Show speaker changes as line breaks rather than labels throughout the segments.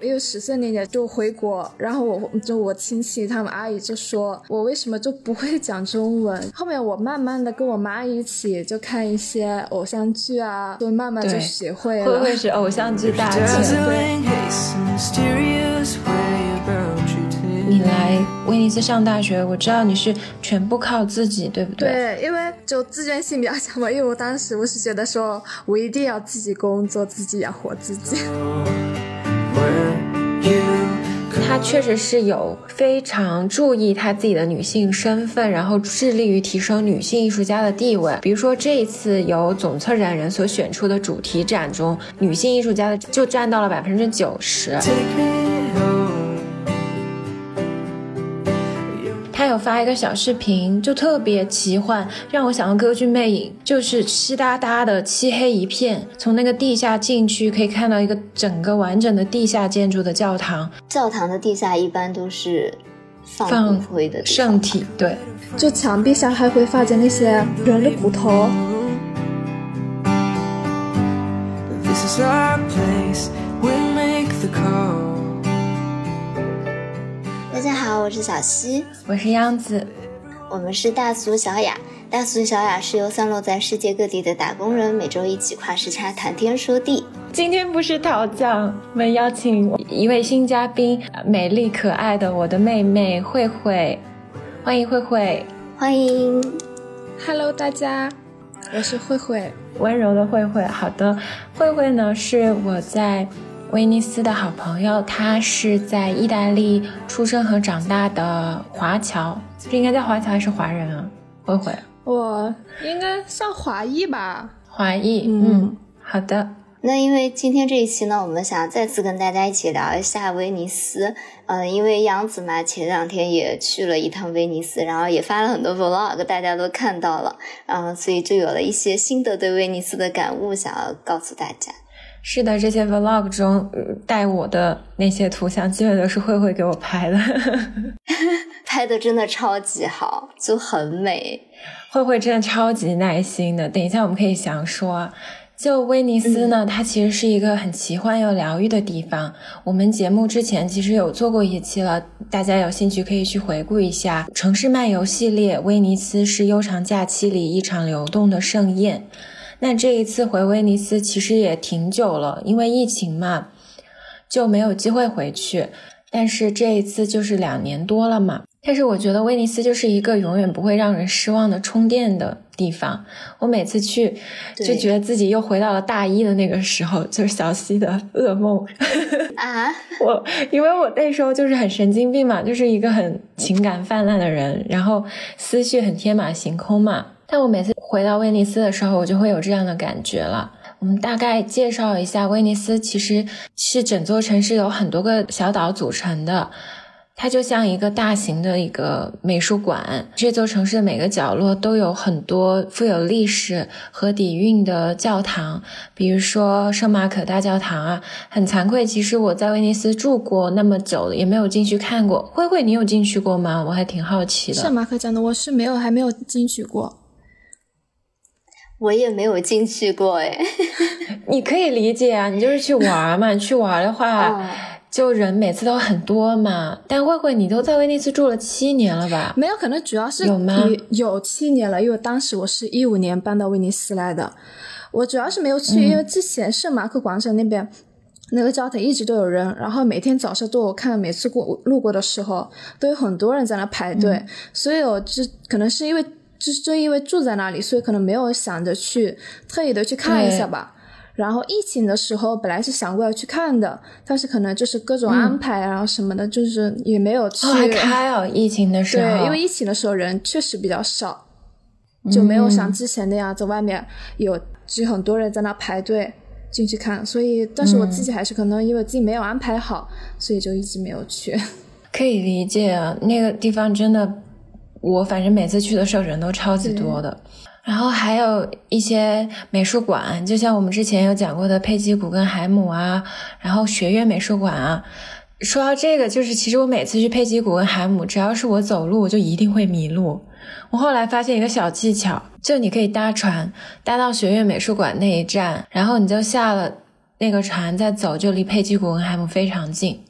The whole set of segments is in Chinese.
因为十岁那年就回国，然后我就我亲戚他们阿姨就说我为什么就不会讲中文。后面我慢慢的跟我妈一起就看一些偶像剧啊，就慢慢就学会了。
会不会是偶像剧大全？你来威尼斯上大学，我知道你是全部靠自己，对不对？
对，因为就自愿性比较强嘛。因为我当时我是觉得说我一定要自己工作，自己养活自己。
他确实是有非常注意他自己的女性身份，然后致力于提升女性艺术家的地位。比如说这一次由总策展人所选出的主题展中，女性艺术家的就占到了百分之九十。有发一个小视频，就特别奇幻，让我想到歌剧《魅影》，就是湿哒哒的漆黑一片，从那个地下进去可以看到一个整个完整的地下建筑的教堂。
教堂的地下一般都是放骨灰的
圣体，对，
就墙壁上还会发现那些人的骨头。
大家好，我是小溪，
我是央子，
我们是大俗小雅。大俗小雅是由散落在世界各地的打工人每周一起跨时差谈天说地。
今天不是讨奖，我们邀请一位新嘉宾，美丽可爱的我的妹妹慧慧，欢迎慧慧，
欢迎
，Hello，大家，我是慧慧，
温柔的慧慧。好的，慧慧呢是我在。威尼斯的好朋友，他是在意大利出生和长大的华侨，这应该叫华侨还是华人啊？慧慧，
我应该算华裔吧。
华裔，嗯，好的。
那因为今天这一期呢，我们想再次跟大家一起聊一下威尼斯。嗯，因为杨子嘛，前两天也去了一趟威尼斯，然后也发了很多 vlog，大家都看到了，嗯，所以就有了一些新的对威尼斯的感悟，想要告诉大家。
是的，这些 vlog 中带我的那些图像，基本都是慧慧给我拍的
拍的真的超级好，就很美。
慧慧真的超级耐心的，等一下我们可以详说。就威尼斯呢，它其实是一个很奇幻又疗愈的地方。我们节目之前其实有做过一期了，大家有兴趣可以去回顾一下《城市漫游》系列。威尼斯是悠长假期里一场流动的盛宴。那这一次回威尼斯其实也挺久了，因为疫情嘛，就没有机会回去。但是这一次就是两年多了嘛。但是我觉得威尼斯就是一个永远不会让人失望的充电的地方。我每次去就觉得自己又回到了大一的那个时候，就是小溪的噩梦
啊！
我因为我那时候就是很神经病嘛，就是一个很情感泛滥的人，然后思绪很天马行空嘛。但我每次回到威尼斯的时候，我就会有这样的感觉了。我们大概介绍一下，威尼斯其实是整座城市有很多个小岛组成的，它就像一个大型的一个美术馆。这座城市的每个角落都有很多富有历史和底蕴的教堂，比如说圣马可大教堂啊。很惭愧，其实我在威尼斯住过那么久了，也没有进去看过。慧慧，你有进去过吗？我还挺好奇的。
圣马可讲的我是没有，还没有进去过。
我也没有进去过哎，
你可以理解啊，你就是去玩嘛，去玩的话，就人每次都很多嘛。但慧慧，你都在威尼斯住了七年了吧？
没有，可能主要是
有吗？
有七年了，因为当时我是一五年搬到威尼斯来的。我主要是没有去，因为之前圣马可广场那边那个教堂一直都有人，然后每天早上都我看每次过路过的时候都有很多人在那排队，所以我就可能是因为。就是就因为住在那里，所以可能没有想着去特意的去看一下吧。然后疫情的时候，本来是想过要去看的，但是可能就是各种安排啊什么的，就是也没有去。
还开哦，疫情的时候。
对，因为疫情的时候人确实比较少，就没有像之前那样在外面有就很多人在那排队进去看。所以，但是我自己还是可能因为自己没有安排好，所以就一直没有去。
可以理解，那个地方真的。我反正每次去的时候人都超级多的，然后还有一些美术馆，就像我们之前有讲过的佩吉古根海姆啊，然后学院美术馆啊。说到这个，就是其实我每次去佩吉古根海姆，只要是我走路，我就一定会迷路。我后来发现一个小技巧，就你可以搭船搭到学院美术馆那一站，然后你就下了那个船再走，就离佩吉古根海姆非常近，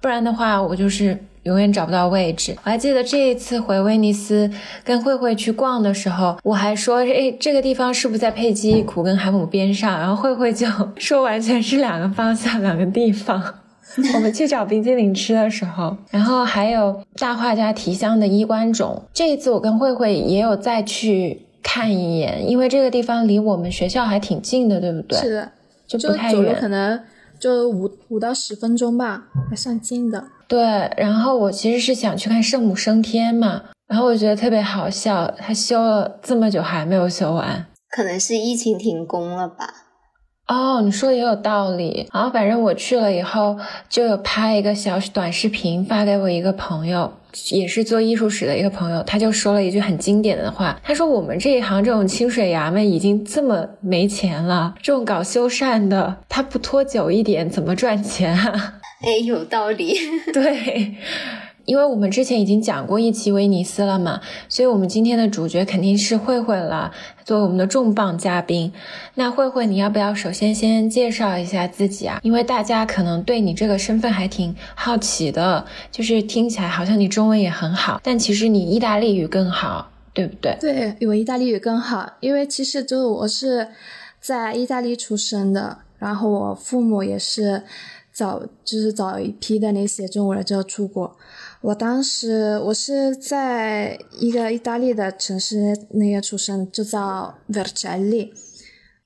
不然的话我就是永远找不到位置。我还记得这一次回威尼斯跟慧慧去逛的时候，我还说，哎，这个地方是不是在佩吉古根海姆边上？然后慧慧就说完全是两个方向，两个地方。我们去找冰激凌吃的时候，然后还有大画家提香的衣冠冢。这一次我跟慧慧也有再去看一眼，因为这个地方离我们学校还挺近的，对不对？
是的，
就不太远，
可能就五五到十分钟吧，还算近的。
对，然后我其实是想去看圣母升天嘛，然后我觉得特别好笑，他修了这么久还没有修完，
可能是疫情停工了吧。
哦，你说也有道理。然后反正我去了以后，就有拍一个小短视频发给我一个朋友，也是做艺术史的一个朋友，他就说了一句很经典的话，他说：“我们这一行这种清水衙门已经这么没钱了，这种搞修缮的，他不拖久一点怎么赚钱啊？”
哎，有道理。
对。因为我们之前已经讲过一期威尼斯了嘛，所以我们今天的主角肯定是慧慧了，作为我们的重磅嘉宾。那慧慧，你要不要首先先介绍一下自己啊？因为大家可能对你这个身份还挺好奇的，就是听起来好像你中文也很好，但其实你意大利语更好，对不对？
对，我意大利语更好，因为其实就是我是在意大利出生的，然后我父母也是早就是早一批的那些中国人就出国。我当时我是在一个意大利的城市那个出生，就叫 Vercelli。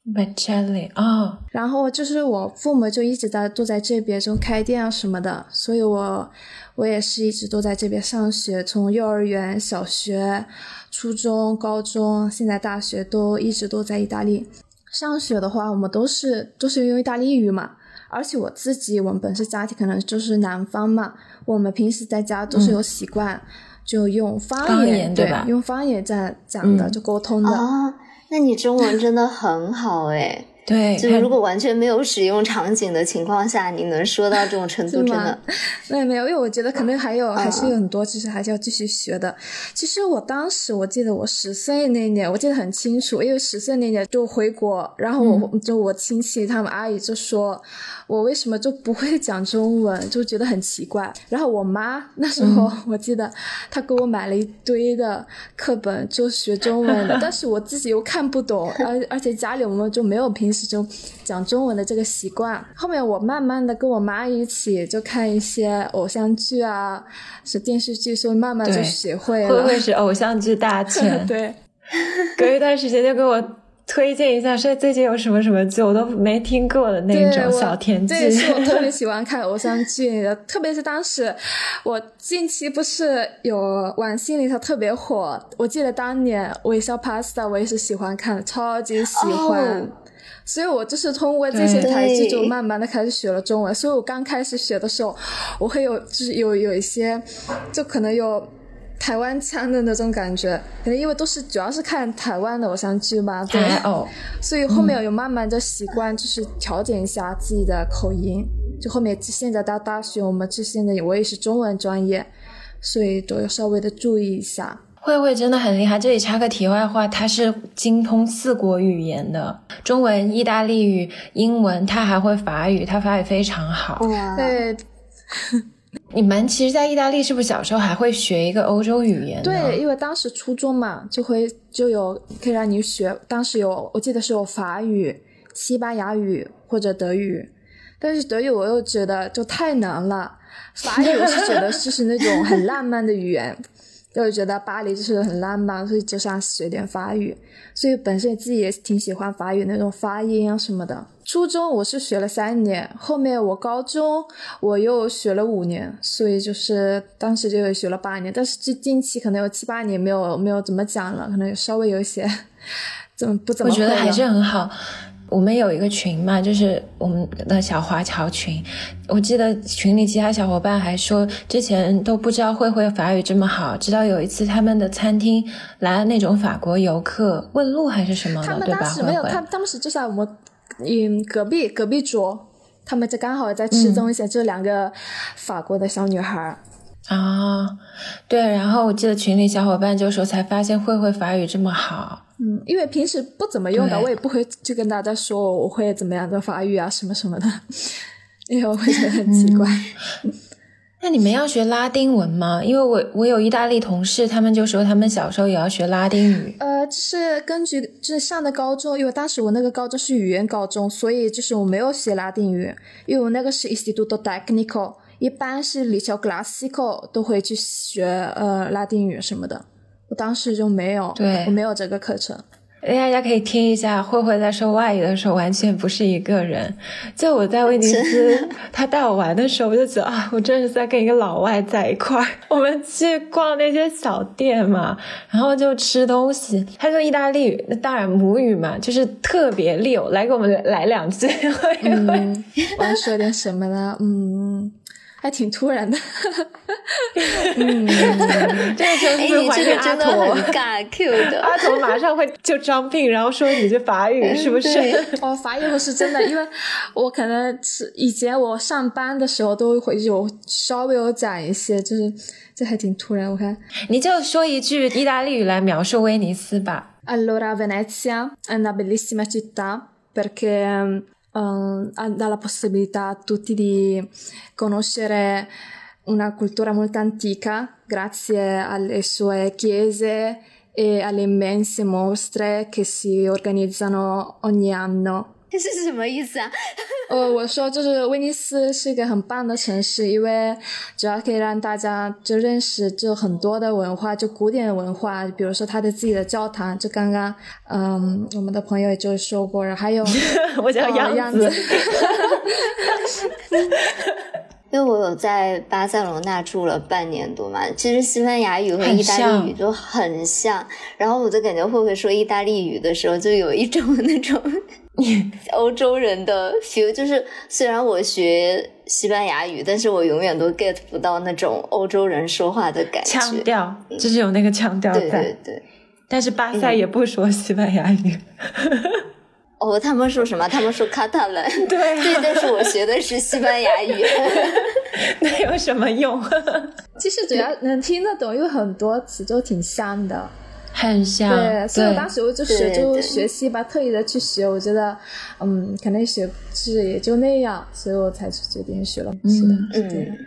Vercelli 啊，
然后就是我父母就一直在都在这边，就开店啊什么的，所以我我也是一直都在这边上学，从幼儿园、小学、初中、高中，现在大学都一直都在意大利上学的话，我们都是都是用意大利语嘛。而且我自己，我们本身家庭可能就是南方嘛，我们平时在家都是有习惯，就用方
言，
对
吧？
用方言在讲的，就沟通的。
啊，那你中文真的很好哎。
对，
就是如果完全没有使用场景的情况下，你能说到这种程度，真的。
那没有，因为我觉得可能还有，还是有很多，其实还是要继续学的。其实我当时我记得我十岁那年，我记得很清楚，因为十岁那年就回国，然后我就我亲戚他们阿姨就说。我为什么就不会讲中文，就觉得很奇怪。然后我妈那时候，我记得她给我买了一堆的课本，就学中文的。但是我自己又看不懂，而而且家里我们就没有平时就讲中文的这个习惯。后面我慢慢的跟我妈一起就看一些偶像剧啊，是电视剧，所以慢慢就学会了。
会不会是偶像剧大 全？
对，
隔一段时间就给我。推荐一下，说最近有什么什么剧我都没听过的那种小甜剧。
对，是我特别 喜欢看偶像剧的，特别是当时我近期不是有玩心里头特别火，我记得当年《微笑 Pasta》我也是喜欢看，超级喜欢。所以我就是通过这些台剧，就慢慢的开始学了中文。所以我刚开始学的时候，我会有就是有有一些，就可能有。台湾腔的那种感觉，可能因为都是主要是看台湾的偶像剧嘛，对，所以后面有慢慢的习惯，就是调整一下自己的口音。就后面现在到大学，我们这现在我也是中文专业，所以都要稍微的注意一下。
慧慧真的很厉害，这里插个题外话，她是精通四国语言的，中文、意大利语、英文，她还会法语，她法语非常好。
对。
你们其实，在意大利是不是小时候还会学一个欧洲语言？
对，因为当时初中嘛，就会就有可以让你学。当时有，我记得是有法语、西班牙语或者德语，但是德语我又觉得就太难了。法语我是觉得就是那种很浪漫的语言。就觉得巴黎就是很浪漫，所以就想学点法语。所以本身自己也挺喜欢法语那种发音啊什么的。初中我是学了三年，后面我高中我又学了五年，所以就是当时就学了八年。但是近近期可能有七八年没有没有怎么讲了，可能稍微有一些怎么不怎么。
我觉得还是很好。我们有一个群嘛，就是我们的小华侨群。我记得群里其他小伙伴还说，之前都不知道慧慧法语这么好，直到有一次他们的餐厅来了那种法国游客问路还是什么的，对吧？
他们当时没有，他当时就在我们嗯隔壁隔壁桌，他们就刚好在吃东西，就两个法国的小女孩
啊，对。然后我记得群里小伙伴就说，才发现慧慧法语这么好。
嗯，因为平时不怎么用的，我也不会去跟大家说我会怎么样的发育啊什么什么的，因为我会觉得很奇怪。
那你们要学拉丁文吗？因为我我有意大利同事，他们就说他们小时候也要学拉丁语。
呃，就是根据就是上的高中，因为当时我那个高中是语言高中，所以就是我没有学拉丁语，因为我那个是 Instituto Tecnico，一般是 Liceo Classico 都会去学呃拉丁语什么的，我当时就没有，
对
我没有这个课程。
大家可以听一下，慧慧在说外语的时候完全不是一个人。就我在威尼斯，他带我玩的时候，我就觉得啊，我真的是在跟一个老外在一块儿。我们去逛那些小店嘛，然后就吃东西。他说意大利语，那当然母语嘛，就是特别溜，来给我们来两句。
嗯，我要说点什么呢？嗯，还挺突然的。嗯，
这个时候
哎，
是不是怀
你这个
念阿驼
真的很？尬 Q 的。
阿驼马上会就装病，然后说几句法语，是不是？
对
哦，法语我是真的，因为我可能是以前我上班的时候都会有稍微有讲一些，就是这还挺突然。我看
你就说一句意大利语来描述威尼斯吧。
Allora, Venezia è una bellissima città perché ehm, dà la possibilità a tutti di conoscere una cultura molto antica grazie alle sue chiese e alle immense mostre che si organizzano ogni anno.
这 是什么意思啊？
呃，我说就是威尼斯是一个很棒的城市，因为主要可以让大家就认识就很多的文化，就古典文化，比如说它的自己的教堂，就刚刚嗯我们的朋友也就说过然后，还有
我叫
呃
杨子
样子，
因为我有在巴塞罗那住了半年多嘛，其实西班牙语和意大利语就很像，然后我就感觉慧慧说意大利语的时候，就有一种那种 欧洲人的 feel，就是虽然我学西班牙语，但是我永远都 get 不到那种欧洲人说话的感觉。
腔调，就是有那个腔调
对
在。
对对。
但是巴塞也不说西班牙语，
哦，他们说什么？他们说卡塔兰。
对啊
对，但是我学的是西班牙语。
那有什么用？
其实只要能听得懂，有很多词就挺像的。
很像，
对，所以我当时我就学就
对对
学习吧，特意的去学，我觉得嗯可能学是也就那样，所以我才去决定学了。是的，是这样。
嗯，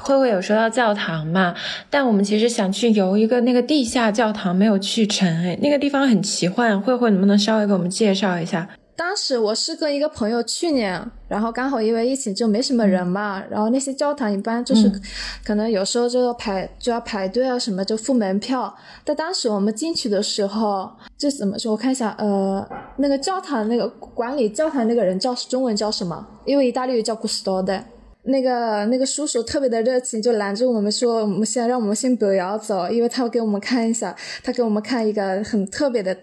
慧慧有说到教堂嘛，但我们其实想去游一个那个地下教堂，没有去成。哎，那个地方很奇幻，慧慧能不能稍微给我们介绍一下？
当时我是跟一个朋友去年，然后刚好因为疫情就没什么人嘛，然后那些教堂一般就是
嗯
可能有时候就要排就要排队啊什么，就付门票。但当时我们进去的时候，就怎么说？我看一下，呃，那个教堂那个管理教堂那个人叫中文叫什么？因为意大利语叫 custode。那个那个叔叔特别的热情，就拦着我们说，我们先让我们先不要走，因为他要给我们看一下，他给我们看一个很特别的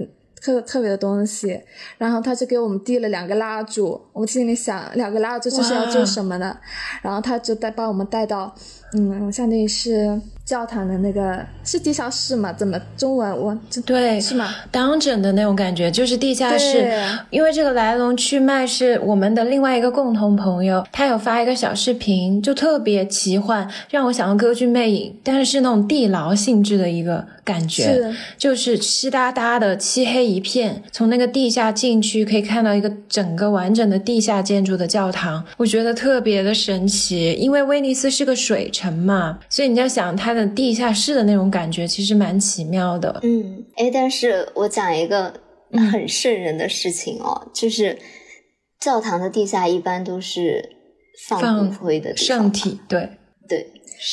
特特别的东西，然后他就给我们递了两个蜡烛，我们心里想两个蜡烛这是要做什么呢？然后他就带把我们带到，嗯，相当于是教堂的那个是地下室嘛？怎么中文我这
对，
是吗？
当整的那种感觉，就是地下室。因为这个来龙去脉是我们的另外一个共同朋友，他有发一个小视频，就特别奇幻，让我想到歌剧魅影，但是是那种地牢性质的一个感觉，
是
就是湿哒哒的漆黑一片，从那个地下进去可以看到一个整个完整的地下建筑的教堂，我觉得特别的神奇。因为威尼斯是个水城嘛，所以你要想它的地下室的那种感觉，其实蛮奇妙的。
嗯，哎，但是我讲一个很瘆人的事情哦，就是教堂的地下一般都是放
放
骨灰的地
圣，体，对，
对，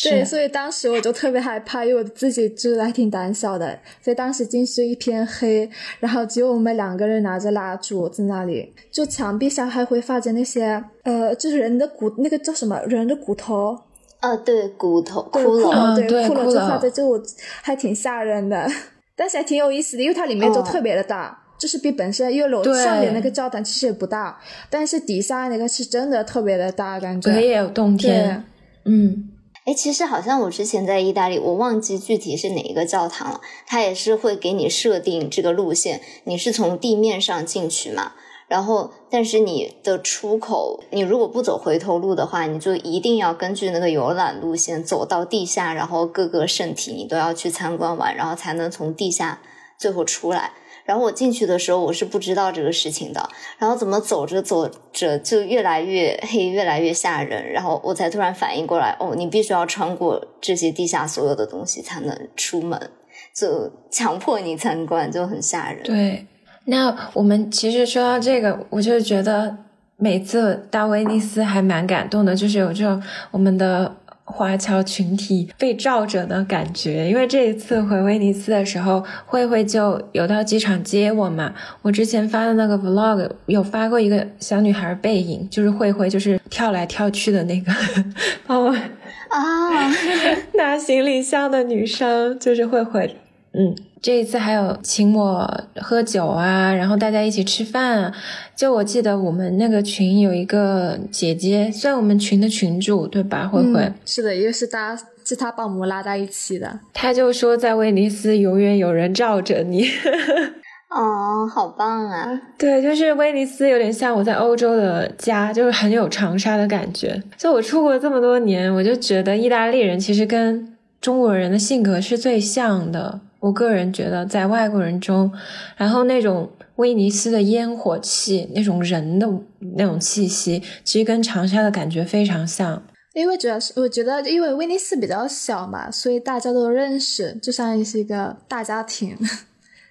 对，所以当时我就特别害怕，因为我自己就是还挺胆小的，所以当时进去一片黑，然后只有我们两个人拿着蜡烛在那里，就墙壁上还会发现那些呃，就是人的骨，那个叫什么人的骨头，
啊，对，骨头骷髅，
嗯
对骷髅就
对骷髅
画在这，我还挺吓人的，但是还挺有意思的，因为它里面就
哦
特别的大。就是比本身因为楼上面那个教堂其实也不大，但是底下那个是真的特别的大，感觉。
隔夜有洞
对
天，，嗯，
哎，其实好像我之前在意大利，我忘记具体是哪一个教堂了，它也是会给你设定这个路线，你是从地面上进去嘛，然后但是你的出口，你如果不走回头路的话，你就一定要根据那个游览路线走到地下，然后各个圣体你都要去参观完，然后才能从地下最后出来。然后我进去的时候，我是不知道这个事情的。然后怎么走着走着就越来越黑，越来越吓人。然后我才突然反应过来，哦，你必须要穿过这些地下所有的东西才能出门，就强迫你参观，就很吓人。
对，那我们其实说到这个，我就觉得每次到威尼斯还蛮感动的，就是有这种我们的。华侨群体被罩着的感觉，因为这一次回威尼斯的时候，慧慧就有到机场接我嘛。我之前发的那个 vlog 有发过一个小女孩背影，就是慧慧，就是跳来跳去的那个，帮我
啊
拿行李箱的女生，就是慧慧。嗯，这一次还有请我喝酒啊，然后大家一起吃饭啊。就我记得我们那个群有一个姐姐，算我们群的群主，对吧？慧慧
是的，因为是大家是他把我们拉在一起的。
他就说在威尼斯永远有人罩着你。
哦，好棒啊！
对，就是威尼斯有点像我在欧洲的家，就是很有长沙的感觉。就我出国这么多年，我就觉得意大利人其实跟中国人的性格是最像的。我个人觉得，在外国人中，然后那种威尼斯的烟火气，那种人的那种气息，其实跟长沙的感觉非常像。
因为主要是我觉得，因为威尼斯比较小嘛，所以大家都认识，就像是一个大家庭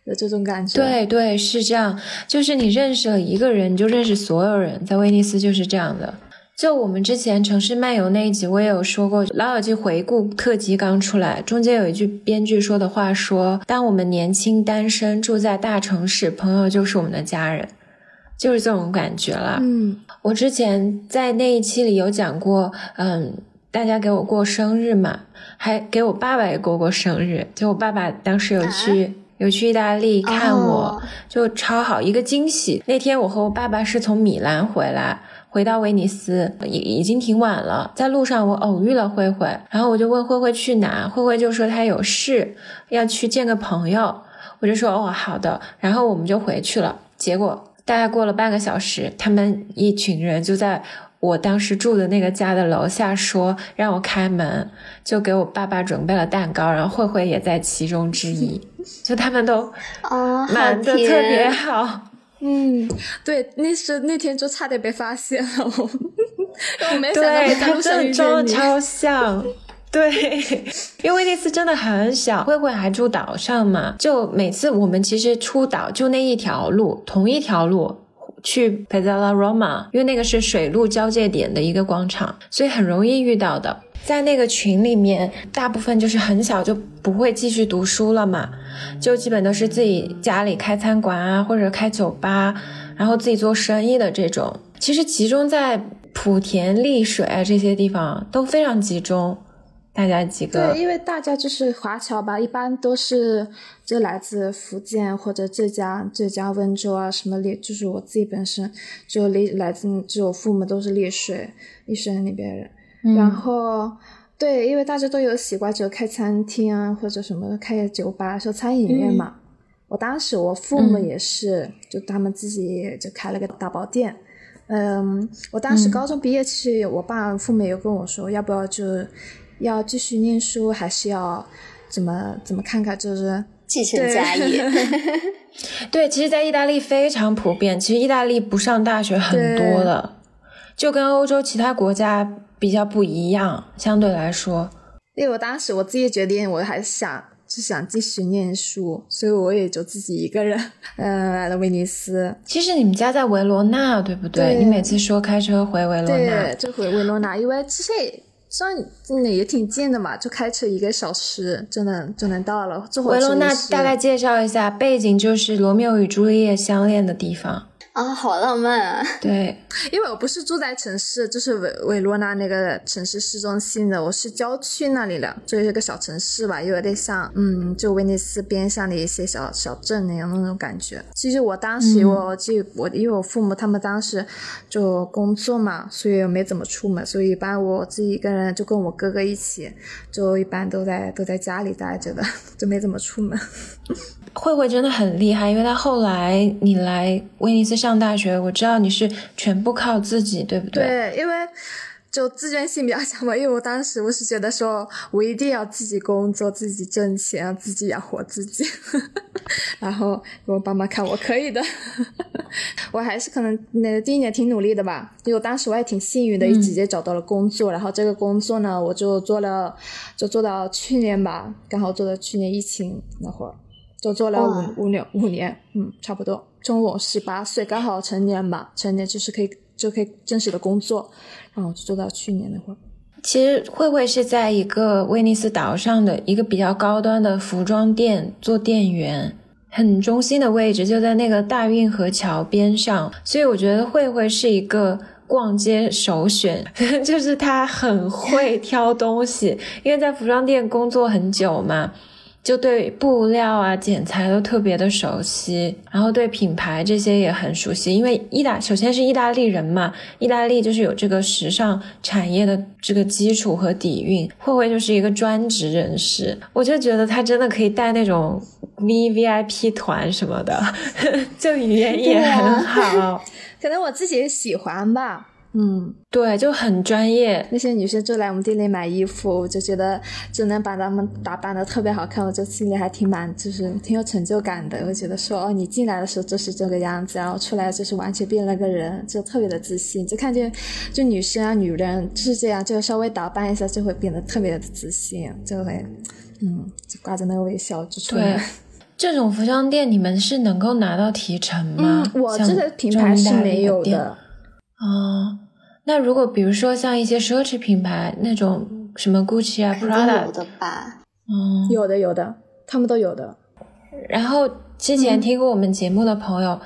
的这种感觉。
对对，是这样。就是你认识了一个人，你就认识所有人，在威尼斯就是这样的。就我们之前城市漫游那一集，我也有说过，老友记回顾特辑刚出来，中间有一句编剧说的话，说当我们年轻单身住在大城市，朋友就是我们的家人，就是这种感觉了。
嗯，
我之前在那一期里有讲过，嗯，大家给我过生日嘛，还给我爸爸也过过生日，就我爸爸当时有去有去意大利看我，就超好一个惊喜。那天我和我爸爸是从米兰回来。回到威尼斯已已经挺晚了，在路上我偶遇了慧慧，然后我就问慧慧去哪，慧慧就说她有事要去见个朋友，我就说哦好的，然后我们就回去了。结果大概过了半个小时，他们一群人就在我当时住的那个家的楼下说让我开门，就给我爸爸准备了蛋糕，然后慧慧也在其中之一，就他们都
啊
瞒的特别好。
嗯，对，那是那天就差点被发现了，我 没想到
对他
在路上遇
真的装。超像。对，因为威尼斯真的很小，慧慧还住岛上嘛，就每次我们其实出岛就那一条路，同一条路去 Piazza Roma，因为那个是水陆交界点的一个广场，所以很容易遇到的。在那个群里面，大部分就是很小就不会继续读书了嘛，就基本都是自己家里开餐馆啊，或者开酒吧，然后自己做生意的这种。其实集中在莆田、丽水啊这些地方都非常集中，大家几个
对，因为大家就是华侨吧，一般都是就来自福建或者浙江、浙江温州啊，什么丽，就是我自己本身就丽来自，就我父母都是丽水、丽水那边人。然后对，因为大家都有习惯，就开餐厅啊，或者什么开酒吧、说餐饮业嘛。我当时我父母也是，就他们自己就开了个打包店。嗯，我当时高中毕业，其实我爸父母也有跟我说，要不要就要继续念书，还是要怎么怎么看看，就是
继承家业。
对，其实，在意大利非常普遍。其实，意大利不上大学很多的，就跟欧洲其他国家比较不一样，相对来说。
因为我当时我自己决定，我还是想就想继续念书，所以我也就自己一个人，嗯、来了威尼斯。
其实你们家在维罗纳，对不对？
对
你每次说开车回维罗纳
对，，就回维罗纳，因为其实也算嗯也挺近的嘛，就开车一个小时就能就能到了。
维罗纳大概介绍一下，背景就是罗密欧与朱丽叶相恋的地方。
啊，好浪漫啊！
对，
因为我不是住在城市，就是维维罗纳那个城市市中心的，我是郊区那里的，就是一个小城市吧，又有点像嗯，就威尼斯边上的一些小小镇那样那种感觉。其实我当时我记我因为我父母他们当时就工作嘛，所以没怎么出门，所以一般我自己一个人就跟我哥哥一起，就一般都在都在家里待着的，就没怎么出门。
慧慧真的很厉害，因为她后来你来威尼斯上大学，我知道你是全部靠自己，对不对？
对，因为就自尊心比较强嘛，因为我当时我是觉得说，我一定要自己工作，自己挣钱，自己养活自己，然后给我爸妈看我可以的。我还是可能那第一年挺努力的吧，因为我当时我还挺幸运的，一直接找到了工作，然后这个工作呢，我就做了，就做到去年吧，刚好做到去年疫情那会儿，就做了五五年五年，嗯，差不多。从我十八岁刚好成年吧，成年就是可以就可以正式的工作。然后就做到去年那会儿。
其实慧慧是在一个威尼斯岛上的一个比较高端的服装店做店员，很中心的位置就在那个大运河桥边上，所以我觉得慧慧是一个逛街首选，就是她很会挑东西，因为在服装店工作很久嘛。就对布料啊、剪裁都特别的熟悉，然后对品牌这些也很熟悉。因为意大首先是意大利人嘛，意大利就是有这个时尚产业的这个基础和底蕴。慧慧就是一个专职人士，我就觉得她真的可以带那种 V V I P 团什么的，就语言也很好。
可能我自己喜欢吧。嗯，
对，就很专业。
那些女生就来我们店里买衣服，我就觉得就能把她们打扮的特别好看，我就心里还挺满，就是挺有成就感的。我觉得说，哦，你进来的时候就是这个样子，然后出来就是完全变了个人，就特别的自信。就看见，就女生啊，女人就是这样，就稍微打扮一下就会变得特别的自信，就会，嗯，就挂着那个微笑就出来。
对，这种服装店你们是能够拿到提成吗？
嗯，我这个品牌是没有的。
哦，那如果比如说像一些奢侈品牌那种什么 Gucci 啊、Prada
有的吧？
嗯，
有的有的，他们都有的。
然后之前听过我们节目的朋友。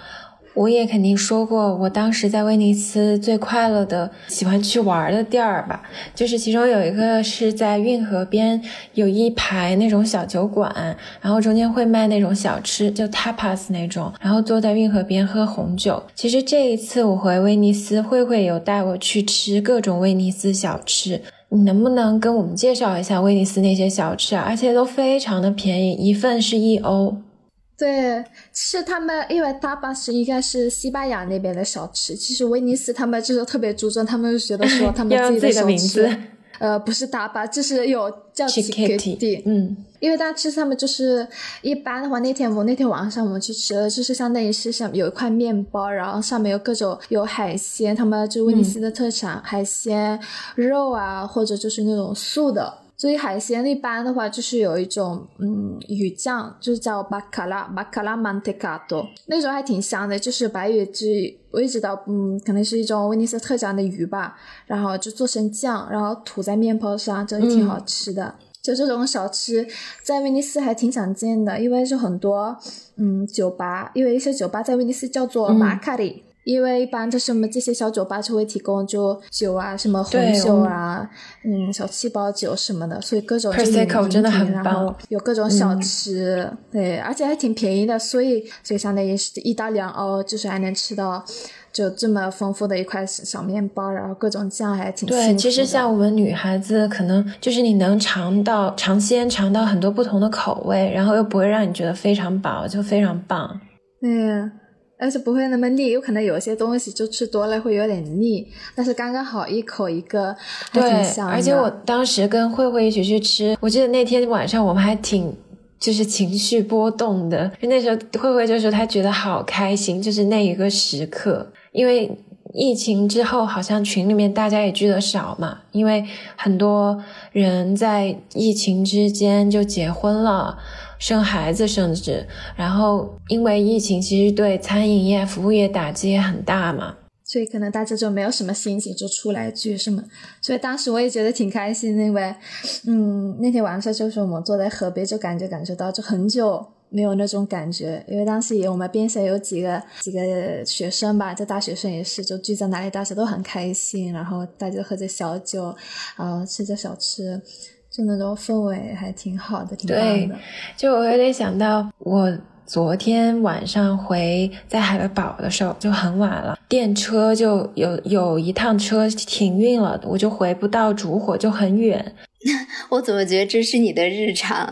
我也肯定说过，我当时在威尼斯最快乐的、喜欢去玩的地儿吧，就是其中有一个是在运河边，有一排那种小酒馆，然后中间会卖那种小吃，就 tapas 那种，然后坐在运河边喝红酒。其实这一次我回威尼斯，慧慧有带我去吃各种威尼斯小吃，你能不能跟我们介绍一下威尼斯那些小吃啊？而且都非常的便宜，一份是一欧。
对，其实他们因为 tapas 应该是西班牙那边的小吃，其实威尼斯他们就是特别注重，他们就觉得说 他们自己的小吃，呃，不是 tapas，就是有叫 e
嗯，
因为大家其实他们就是一般的话，那天我那天晚上我们去吃了，就是相当于是像有一块面包，然后上面有各种有海鲜，他们就威尼斯的特产海鲜肉啊，或者就是那种素的。所以海鲜一般的话，就是有一种嗯鱼酱，就是叫巴卡拉巴卡拉曼特卡多，那种还挺香的，就是白鱼汁，我也知道，嗯，可能是一种威尼斯特产的鱼吧，然后就做成酱，然后涂在面包上，真的挺好吃的。就这种小吃在威尼斯还挺常见的，因为是很多嗯酒吧，因为一些酒吧在威尼斯叫做马卡里。因为一般就是我们这些小酒吧就会提供就酒啊，什么红酒啊，嗯，小气泡酒什么的，所以各种就
真的很棒，
有各种小吃，对，而且还挺便宜的，所以所以相当于是一到两欧，就是还能吃到就这么丰富的一块小面包，然后各种酱还挺
对。其实像我们女孩子，可能就是你能尝到尝鲜，尝到很多不同的口味，然后又不会让你觉得非常饱，就非常棒。
对。而且不会那么腻，有可能有些东西就吃多了会有点腻，但是刚刚好一口一个，还挺香
的。而且我当时跟慧慧一起去吃，我记得那天晚上我们还挺就是情绪波动的，那时候慧慧就说她觉得好开心，就是那一个时刻，因为疫情之后好像群里面大家也聚得少嘛，因为很多人在疫情之间就结婚了。生孩子，甚至，然后因为疫情，其实对餐饮业、服务业打击也很大嘛，
所以可能大家就没有什么心情就出来聚什么，所以当时我也觉得挺开心，因为，嗯，那天晚上就是我们坐在河边，就感觉感觉到就很久没有那种感觉，因为当时也我们边上有几个几个学生吧，就大学生也是，就聚在哪里，大家都很开心，然后大家喝着小酒，然后吃着小吃。就那种氛围还挺好的，挺棒的。
就我有点想到，我昨天晚上回在海德堡的时候就很晚了，电车就有有一趟车停运了，我就回不到烛火，就很远。
我怎么觉得这是你的日常？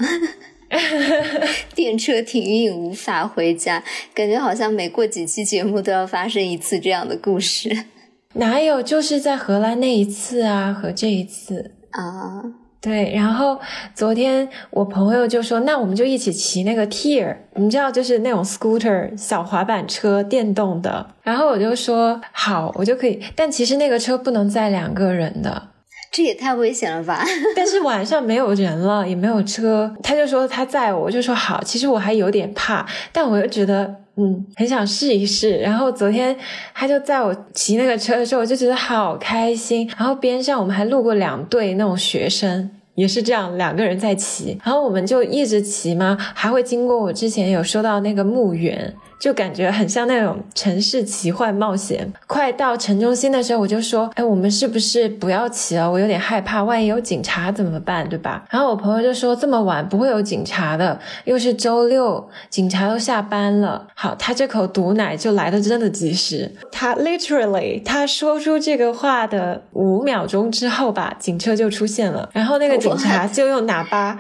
电车停运无法回家，感觉好像每过几期节目都要发生一次这样的故事。
哪有？就是在荷兰那一次啊，和这一次
啊。
对，然后昨天我朋友就说，那我们就一起骑那个 Tier，你知道，就是那种 scooter 小滑板车，电动的。然后我就说好，我就可以，但其实那个车不能载两个人的。
这也太危险了吧！
但是晚上没有人了，也没有车，他就说他载我，我就说好。其实我还有点怕，但我又觉得嗯，很想试一试。然后昨天他就在我骑那个车的时候，我就觉得好开心。然后边上我们还路过两对那种学生，也是这样两个人在骑，然后我们就一直骑嘛，还会经过我之前有说到那个墓园。就感觉很像那种城市奇幻冒险。快到城中心的时候，我就说：“哎，我们是不是不要骑了？我有点害怕，万一有警察怎么办？对吧？”然后我朋友就说：“这么晚不会有警察的，又是周六，警察都下班了。”好，他这口毒奶就来的真的及时。他 literally 他说出这个话的五秒钟之后吧，警车就出现了，然后那个警察就用喇叭。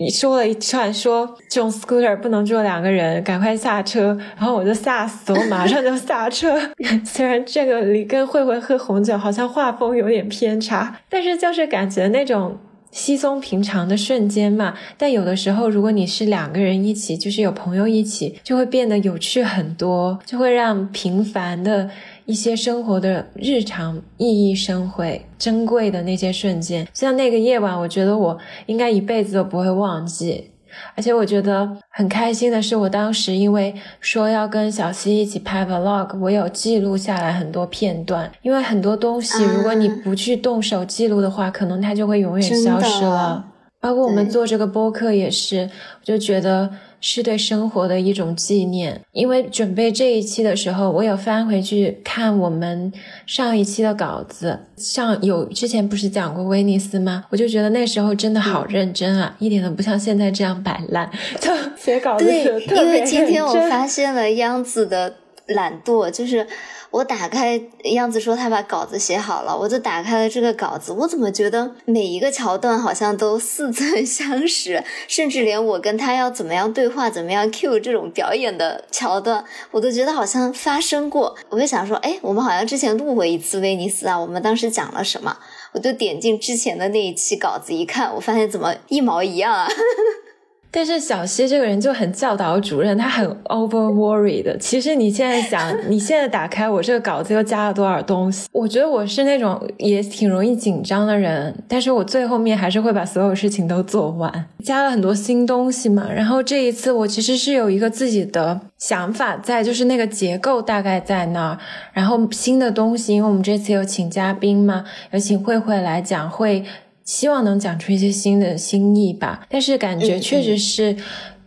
你说了一串，说这种 scooter 不能坐两个人，赶快下车。然后我就吓死，我马上就下车。虽然这个里跟慧慧喝红酒好像画风有点偏差，但是就是感觉那种稀松平常的瞬间嘛。但有的时候，如果你是两个人一起，就是有朋友一起，就会变得有趣很多，就会让平凡的。一些生活的日常熠熠生辉、珍贵的那些瞬间，像那个夜晚，我觉得我应该一辈子都不会忘记。而且我觉得很开心的是，我当时因为说要跟小溪一起拍 vlog，我有记录下来很多片段。因为很多东西，如果你不去动手记录的话，可能它就会永远消失了。包括我们做这个播客也是，我就觉得。是对生活的一种纪念。因为准备这一期的时候，我有翻回去看我们上一期的稿子，像有之前不是讲过威尼斯吗？我就觉得那时候真的好认真啊，一点都不像现在这样摆烂，就写稿子
对，因为今天我发现了央子的懒惰，就是。我打开样子说他把稿子写好了，我就打开了这个稿子。我怎么觉得每一个桥段好像都似曾相识，甚至连我跟他要怎么样对话、怎么样 cue 这种表演的桥段，我都觉得好像发生过。我就想说，哎，我们好像之前录过一次威尼斯啊，我们当时讲了什么？我就点进之前的那一期稿子一看，我发现怎么一毛一样啊！
但是小西这个人就很教导主任，他很 over worried。其实你现在想，你现在打开我这个稿子又加了多少东西？我觉得我是那种也挺容易紧张的人，但是我最后面还是会把所有事情都做完。加了很多新东西嘛，然后这一次我其实是有一个自己的想法在，就是那个结构大概在那儿。然后新的东西，因为我们这次有请嘉宾嘛，有请慧慧来讲会。希望能讲出一些新的新意吧，但是感觉确实是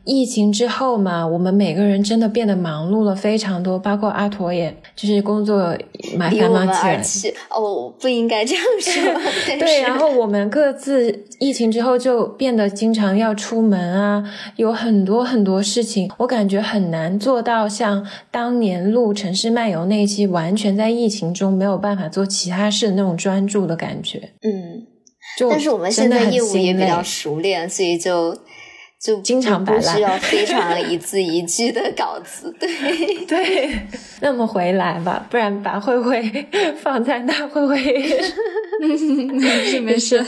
疫情之后嘛，我们每个人真的变得忙碌了非常多，包括阿驼，也就是工作蛮繁忙起来。
哦，不应该这样说。
对，然后我们各自疫情之后就变得经常要出门啊，有很多很多事情，我感觉很难做到像当年录《城市漫游》那一期，完全在疫情中没有办法做其他事的那种专注的感觉。
嗯。但是我们现在业务也比较熟练，所以就就
经常不
需要非常 一字一句的稿子。对
对，那么回来吧，不然把慧慧 放在那，慧慧
没事没事。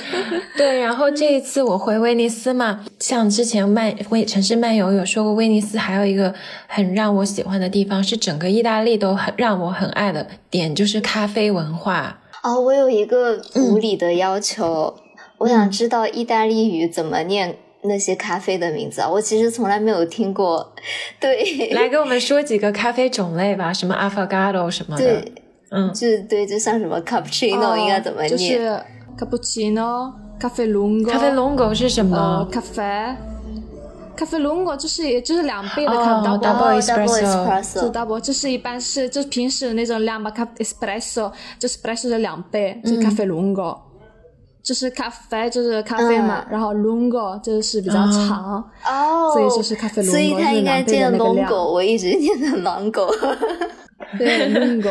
对，然后这一次我回威尼斯嘛，像之前漫威城市漫游有说过，威尼斯还有一个很让我喜欢的地方，是整个意大利都很让我很爱的点，就是咖啡文化。
哦，我有一个无理的要求。我想知道意大利语怎么念那些咖啡的名字啊！我其实从来没有听过。对，
来给我们说几个咖啡种类吧，什么 affogato 什么的。
对，嗯，就对，就像什么 cappuccino 应该怎么念？
就是 cappuccino、咖啡 lungo。
咖啡 lungo 是什么？
咖啡，咖啡 logo 就是也就是两倍的看不到
double
一
下不好意思 double 这是一般是就是平时那种两吧咖 espresso 就是 Espresso 的两倍就咖啡 logo 就是咖啡就是咖啡嘛然后 logo 这是比较长所以就是咖啡 logo
所以它应该念 logo 我一直念的
狼狗对 logo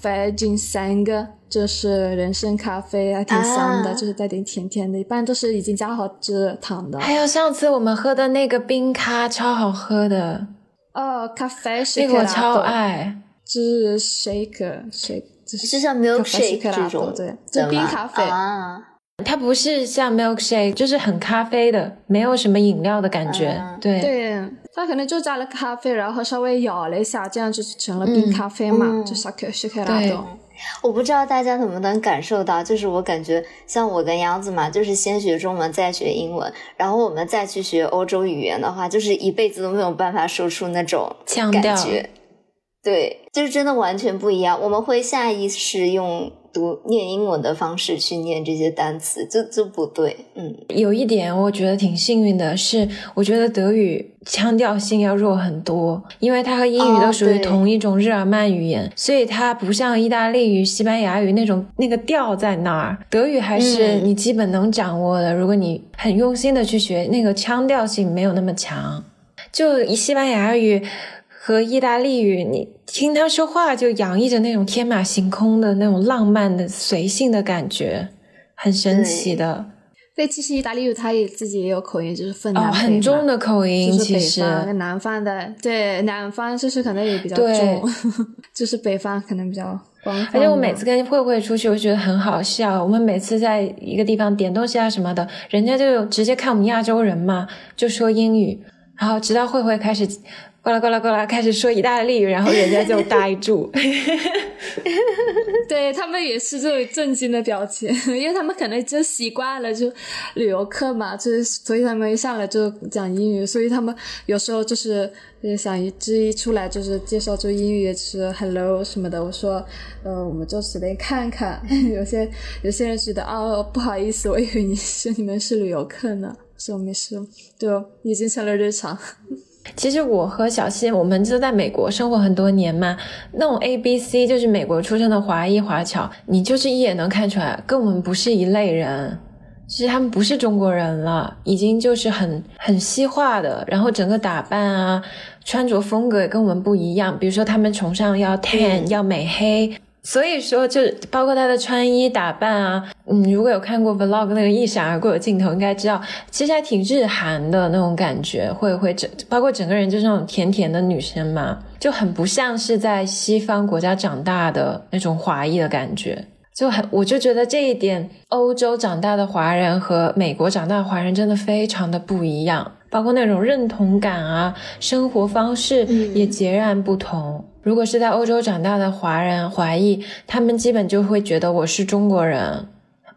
啡金三个，就是人参咖啡啊，挺香的，就是带点甜甜的，一般都是已经加好蔗糖的。
还有上次我们喝的那个冰咖，超好喝的。
哦，咖啡
那个我超爱，
就是 shake shake。就是
像 milkshake 这种，
对，就冰咖啡
啊。
它不是像 milkshake，就是很咖啡的，没有什么饮料的感觉。对，
对，它可能就加了咖啡，然后稍微摇了一下，这样就成了冰咖啡嘛，就小可小可拉多。
我不知道大家能不能感受到，就是我感觉像我跟杨子嘛，就是先学中文再学英文，然后我们再去学欧洲语言的话，就是一辈子都没有办法说出那种
腔
调。对，就是真的完全不一样。我们会下意识用。读念英文的方式去念这些单词，就就不对。嗯，
有一点我觉得挺幸运的是，我觉得德语腔调性要弱很多，因为它和英语都属于同一种日耳曼语言，所以它不像意大利语、西班牙语那种那个调在那儿。德语还是你基本能掌握的，如果你很用心的去学，那个腔调性没有那么强。就西班牙语。和意大利语，你听他说话就洋溢着那种天马行空的那种浪漫的随性的感觉，很神奇的。
对，其实意大利语它也自己也有口音，就是分
很重的口音，
其实跟南方的，对，南方就是可能也比较重，就是北方可能比较而
且我每次跟慧慧出去，我觉得很好笑。我们每次在一个地方点东西啊什么的，人家就直接看我们亚洲人嘛，就说英语，然后直到慧慧开始。过来过来过来，开始说意大利语，然后人家就呆住。
对他们也是这种震惊的表情，因为他们可能就习惯了，就旅游客嘛，就是所以他们一上来就讲英语，所以他们有时候就是想一之一出来就是介绍就英语也，是 hello 什么的。我说，呃，我们就随便看看。有些有些人觉得哦，不好意思，我以为你是你们是旅游客呢，说没事，就已经成了日常。
其实我和小西，我们就在美国生活很多年嘛。那种 A B C 就是美国出生的华裔华侨，你就是一眼能看出来，跟我们不是一类人。其实他们不是中国人了，已经就是很很西化的，然后整个打扮啊、穿着风格也跟我们不一样。比如说他们崇尚要 tan 要美黑。所以说，就包括他的穿衣打扮啊，嗯，如果有看过 vlog 那个一闪而过的镜头，应该知道，其实还挺日韩的那种感觉，会会整，包括整个人就是那种甜甜的女生嘛，就很不像是在西方国家长大的那种华裔的感觉，就很，我就觉得这一点，欧洲长大的华人和美国长大的华人真的非常的不一样，包括那种认同感啊，生活方式也截然不同。如果是在欧洲长大的华人华裔，他们基本就会觉得我是中国人，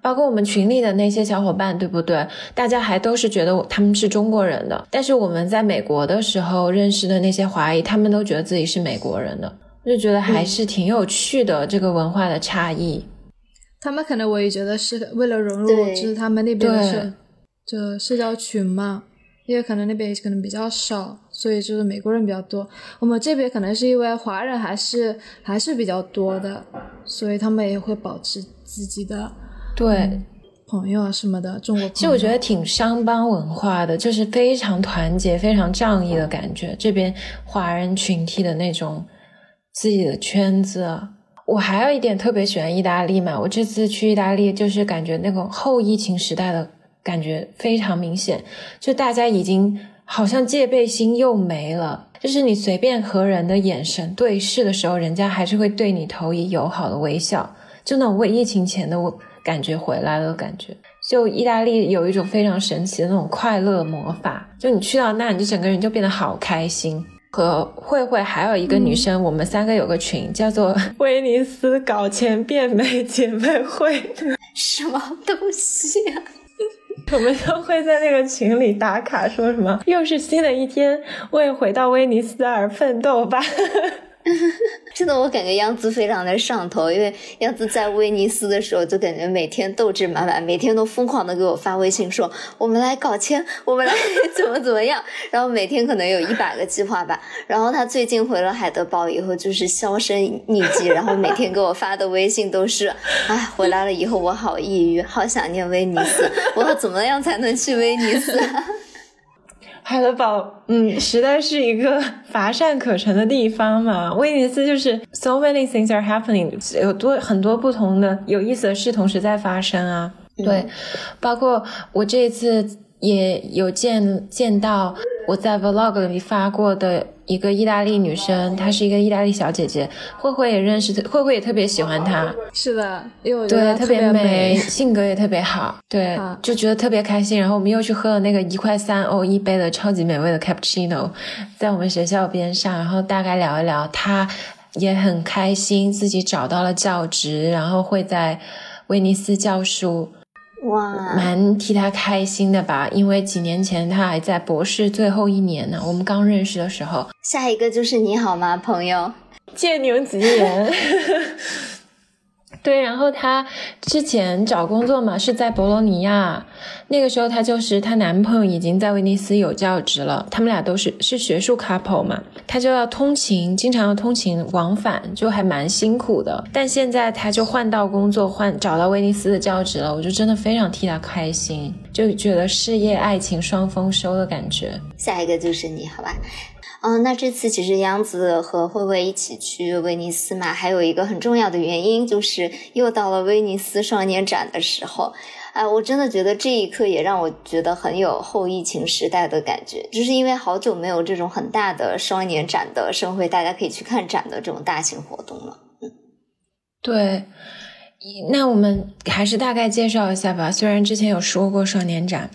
包括我们群里的那些小伙伴，对不对？大家还都是觉得他们是中国人的。但是我们在美国的时候认识的那些华裔，他们都觉得自己是美国人的，就觉得还是挺有趣的这个文化的差异。
他们可能我也觉得是为了融入，就是他们那边的社就社交群嘛。因为可能那边可能比较少，所以就是美国人比较多。我们这边可能是因为华人还是还是比较多的，所以他们也会保持自己的
对
朋友啊什么的。中国
其实我觉得挺商帮文化的，就是非常团结、非常仗义的感觉。这边华人群体的那种自己的圈子。我还有一点特别喜欢意大利嘛，我这次去意大利就是感觉那种后疫情时代的。感觉非常明显，就大家已经好像戒备心又没了，就是你随便和人的眼神对视的时候，人家还是会对你投以友好的微笑，就那种为疫情前的我感觉回来了感觉。就意大利有一种非常神奇的那种快乐魔法，就你去到那，你就整个人就变得好开心。和慧慧还有一个女生，我们三个有个群，叫做威尼斯搞钱变美姐妹会，
什么东西呀？
我们都会在那个群里打卡，说什么又是新的一天，为回到威尼斯而奋斗吧。
真的，我感觉杨子非常的上头，因为杨子在威尼斯的时候，就感觉每天斗志满满，每天都疯狂的给我发微信说：“我们来搞钱，我们来怎么怎么样。”然后每天可能有一百个计划吧。然后他最近回了海德堡以后，就是销声匿迹，然后每天给我发的微信都是：“哎，回来了以后我好抑郁，好想念威尼斯，我要怎么样才能去威尼斯？”
海德堡，嗯，实在是一个 乏善可陈的地方嘛。威尼斯就是 so many things are happening，有多很多不同的有意思的事同时在发生啊。对，包括我这一次也有见见到我在 vlog 里发过的。一个意大利女生，她是一个意大利小姐姐，慧慧也认识，慧慧也特别喜欢她。
是的，因为我觉
对，
得
特
别
美，性格也特别好，对，就觉得特别开心。然后我们又去喝了那个一块三欧一杯的超级美味的 cappuccino，在我们学校边上，然后大概聊一聊，她也很开心，自己找到了教职，然后会在威尼斯教书，
哇，
蛮替他开心的吧？因为几年前他还在博士最后一年呢，我们刚认识的时候，
下一个就是你好吗，朋友？
借牛吉言。对，然后她之前找工作嘛，是在博罗尼亚。那个时候她就是她男朋友已经在威尼斯有教职了，他们俩都是是学术 couple 嘛，她就要通勤，经常要通勤往返，就还蛮辛苦的。但现在她就换到工作，换找到威尼斯的教职了，我就真的非常替她开心，就觉得事业爱情双丰收的感觉。
下一个就是你好吧？嗯，那这次其实杨子和慧慧一起去威尼斯嘛，还有一个很重要的原因就是又到了威尼斯双年展的时候。哎，我真的觉得这一刻也让我觉得很有后疫情时代的感觉，就是因为好久没有这种很大的双年展的盛会，大家可以去看展的这种大型活动了。
嗯对，那我们还是大概介绍一下吧。虽然之前有说过双年展，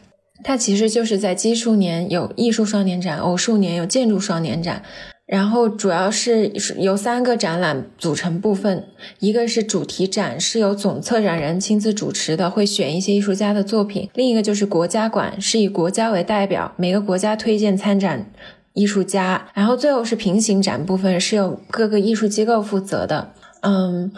它其实就是在奇数年有艺术双年展，偶数年有建筑双年展。然后主要是由三个展览组成部分，一个是主题展，是由总策展人亲自主持的，会选一些艺术家的作品；另一个就是国家馆，是以国家为代表，每个国家推荐参展艺术家。然后最后是平行展部分，是由各个艺术机构负责的。嗯。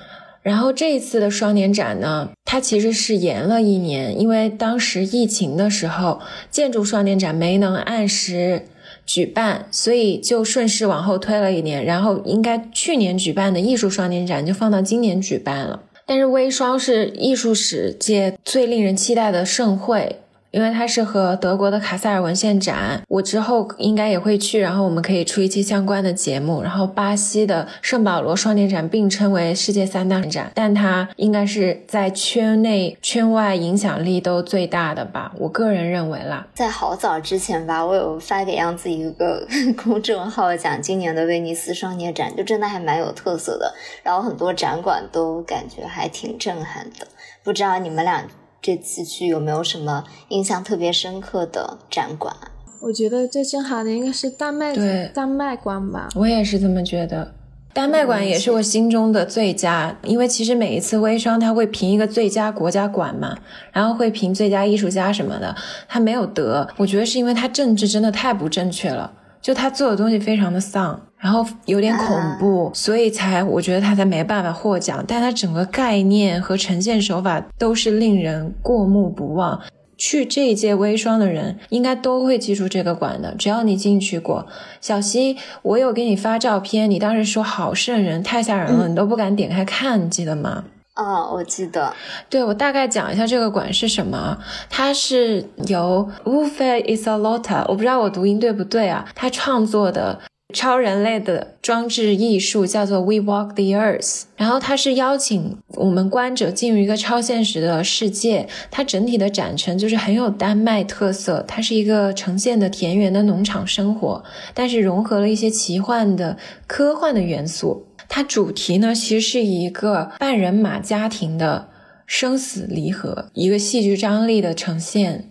然后这一次的双年展呢，它其实是延了一年，因为当时疫情的时候，建筑双年展没能按时举办，所以就顺势往后推了一年。然后应该去年举办的艺术双年展就放到今年举办了。但是微双是艺术史界最令人期待的盛会。因为它是和德国的卡塞尔文献展，我之后应该也会去，然后我们可以出一期相关的节目。然后巴西的圣保罗双年展并称为世界三大展，但它应该是在圈内圈外影响力都最大的吧，我个人认为啦。
在好早之前吧，我有发给杨子一个 公众号，讲今年的威尼斯双年展，就真的还蛮有特色的，然后很多展馆都感觉还挺震撼的。不知道你们俩。这次去有没有什么印象特别深刻的展馆？
我觉得最震撼的应该是丹麦
对
丹麦馆吧。
我也是这么觉得，丹麦馆也是我心中的最佳，因为其实每一次微商他会评一个最佳国家馆嘛，然后会评最佳艺术家什么的，他没有得，我觉得是因为他政治真的太不正确了，就他做的东西非常的丧。然后有点恐怖，所以才我觉得他才没办法获奖。但他整个概念和呈现手法都是令人过目不忘。去这一届微双的人应该都会记住这个馆的，只要你进去过。小溪，我有给你发照片，你当时说好瘆人，太吓人了，你都不敢点开看，你记得吗？
哦，我记得。
对，我大概讲一下这个馆是什么。它是由 w u f e is a lotta，我不知道我读音对不对啊，他创作的。超人类的装置艺术叫做 We Walk the Earth，然后它是邀请我们观者进入一个超现实的世界。它整体的展陈就是很有丹麦特色，它是一个呈现的田园的农场生活，但是融合了一些奇幻的科幻的元素。它主题呢其实是一个半人马家庭的生死离合，一个戏剧张力的呈现。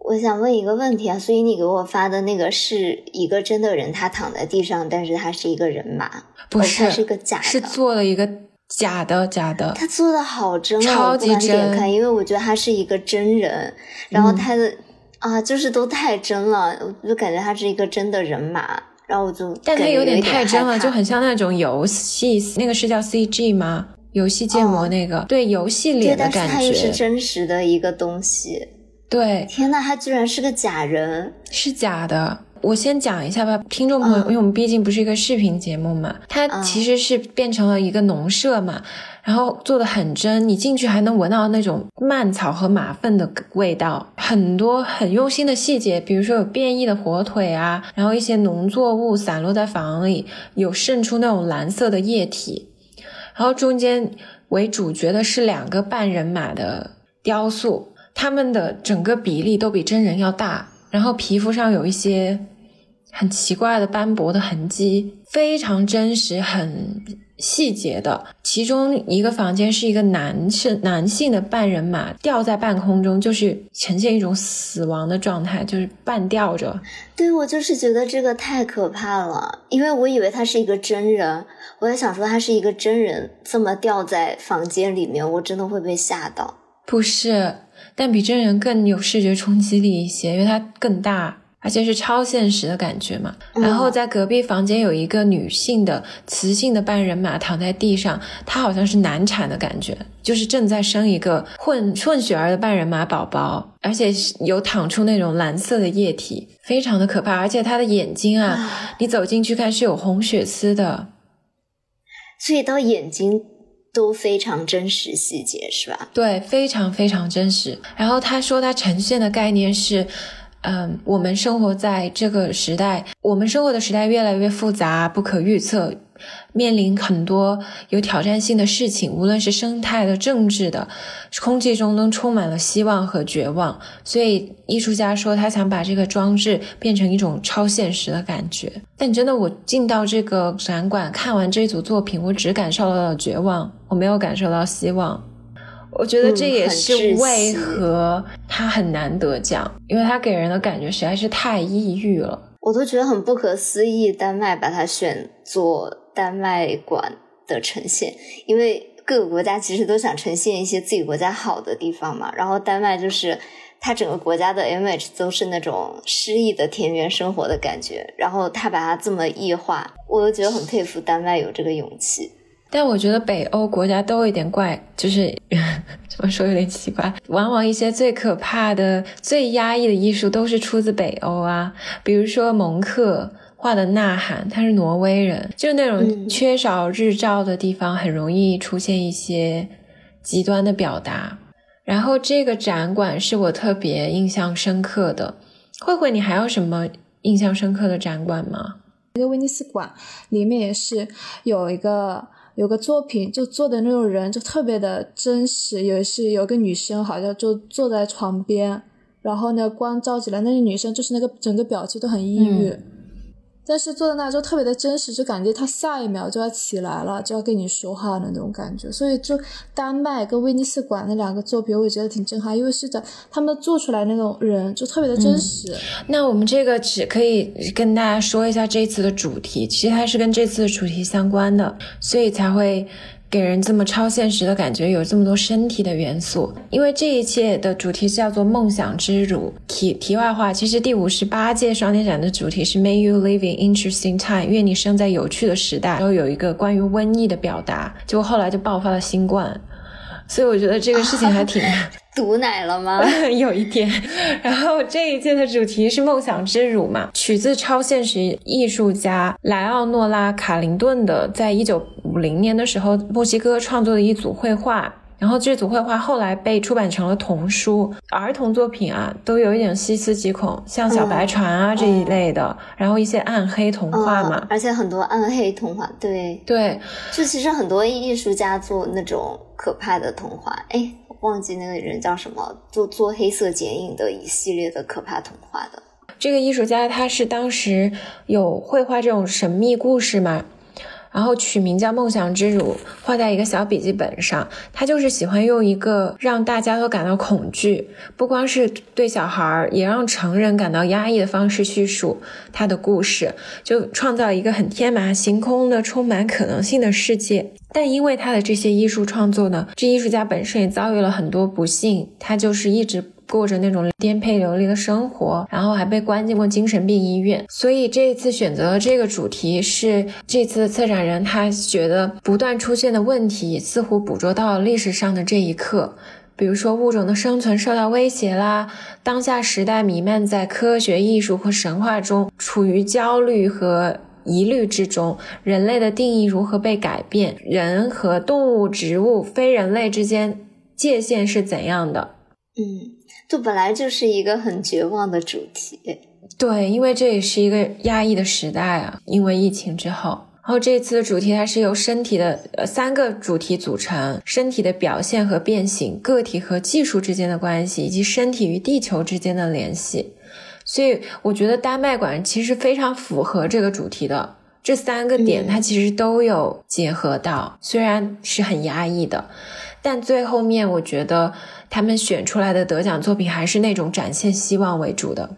我想问一个问题啊，所以你给我发的那个是一个真的人，他躺在地上，但是他是一个人马，
不是，
他是个假的，
是做了一个假的，假的。
他做的好真啊，
超级真，
看，因为我觉得他是一个真人，然后他的啊，就是都太真了，我就感觉他是一个真的人马，然后我就，
但它
有
点太真了，就很像那种游戏，那个是叫 CG 吗？游戏建模那个，对，游戏脸的感觉，
它又是真实的一个东西。
对，
天呐，他居然是个假人，
是假的。我先讲一下吧，听众朋友，因为我们毕竟不是一个视频节目嘛，它其实是变成了一个农舍嘛，然后做的很真，你进去还能闻到那种蔓草和马粪的味道，很多很用心的细节，比如说有变异的火腿啊，然后一些农作物散落在房里，有渗出那种蓝色的液体，然后中间为主角的是两个半人马的雕塑。他们的整个比例都比真人要大，然后皮肤上有一些很奇怪的斑驳的痕迹，非常真实，很细节的。其中一个房间是一个男是男性的半人马吊在半空中，就是呈现一种死亡的状态，就是半吊着。
对我就是觉得这个太可怕了，因为我以为他是一个真人，我也想说他是一个真人这么吊在房间里面，我真的会被吓到。
不是，但比真人更有视觉冲击力一些，因为它更大。而且是超现实的感觉嘛。然后在隔壁房间有一个女性的雌性的半人马躺在地上，她好像是难产的感觉，就是正在生一个混混血儿的半人马宝宝，而且有淌出那种蓝色的液体，非常的可怕。而且她的眼睛啊，你走进去看是有红血丝的，
所以到眼睛都非常真实细节，是吧？
对，非常非常真实。然后他说他呈现的概念是。嗯，我们生活在这个时代，我们生活的时代越来越复杂、不可预测，面临很多有挑战性的事情，无论是生态的、政治的，空气中都充满了希望和绝望。所以，艺术家说他想把这个装置变成一种超现实的感觉。但真的，我进到这个展馆看完这组作品，我只感受到了绝望，我没有感受到希望。我觉得这也是为何他很难得奖，因为他给人的感觉实在是太抑郁了。
我都觉得很不可思议，丹麦把它选做丹麦馆的呈现，因为各个国家其实都想呈现一些自己国家好的地方嘛。然后丹麦就是它整个国家的 image 都是那种诗意的田园生活的感觉，然后他把它这么异化，我又觉得很佩服丹麦有这个勇气。
但我觉得北欧国家都有点怪，就是 怎么说有点奇怪。往往一些最可怕的、最压抑的艺术都是出自北欧啊，比如说蒙克画的《呐喊》，他是挪威人，就是那种缺少日照的地方，很容易出现一些极端的表达。然后这个展馆是我特别印象深刻的。慧慧，你还有什么印象深刻的展馆吗？
一个威尼斯馆里面也是有一个。有个作品，就做的那种人就特别的真实。有是有个女生，好像就坐在床边，然后呢光照起来，那个女生就是那个整个表情都很抑郁。但是坐在那就特别的真实，就感觉他下一秒就要起来了，就要跟你说话的那种感觉。所以就丹麦跟威尼斯馆那两个作品，我也觉得挺震撼，因为是的他们做出来那种人就特别的真实。
那我们这个只可以跟大家说一下这次的主题，其实它是跟这次的主题相关的，所以才会。给人这么超现实的感觉，有这么多身体的元素，因为这一切的主题是叫做梦想之乳。题题外话，其实第五十八届双年展的主题是 May you live in interesting time，愿你生在有趣的时代。然后有一个关于瘟疫的表达，结果后来就爆发了新冠。所以我觉得这个事情还挺
毒奶了吗？
有一点。然后这一届的主题是梦想之乳嘛，取自超现实艺术家莱奥诺拉卡林顿的，在一九五零年的时候墨西哥创作的一组绘画。然后这组绘画后来被出版成了童书，儿童作品啊，都有一点细思极恐，像小白船啊这一类的，然后一些暗黑童话嘛，
而且很多暗黑童话，对
对，
就其实很多艺术家做那种可怕的童话，哎，忘记那个人叫什么，做做黑色剪影的一系列的可怕童话的。
这个艺术家他是当时有绘画这种神秘故事吗？然后取名叫“梦想之乳”，画在一个小笔记本上。他就是喜欢用一个让大家都感到恐惧，不光是对小孩儿，也让成人感到压抑的方式叙述他的故事，就创造一个很天马行空的、充满可能性的世界。但因为他的这些艺术创作呢，这艺术家本身也遭遇了很多不幸，他就是一直。过着那种颠沛流离的生活，然后还被关进过精神病医院。所以这一次选择的这个主题是这次的策展人他觉得不断出现的问题似乎捕捉到了历史上的这一刻，比如说物种的生存受到威胁啦，当下时代弥漫在科学、艺术和神话中，处于焦虑和疑虑之中，人类的定义如何被改变，人和动物、植物、非人类之间界限是怎样的？
嗯。就本来就是一个很绝望的主题，
对，因为这也是一个压抑的时代啊。因为疫情之后，然后这次的主题它是由身体的呃三个主题组成：身体的表现和变形、个体和技术之间的关系，以及身体与地球之间的联系。所以我觉得丹麦馆其实非常符合这个主题的，这三个点它其实都有结合到，虽然是很压抑的，但最后面我觉得他们选出来的得奖作品还是那种展现希望为主的。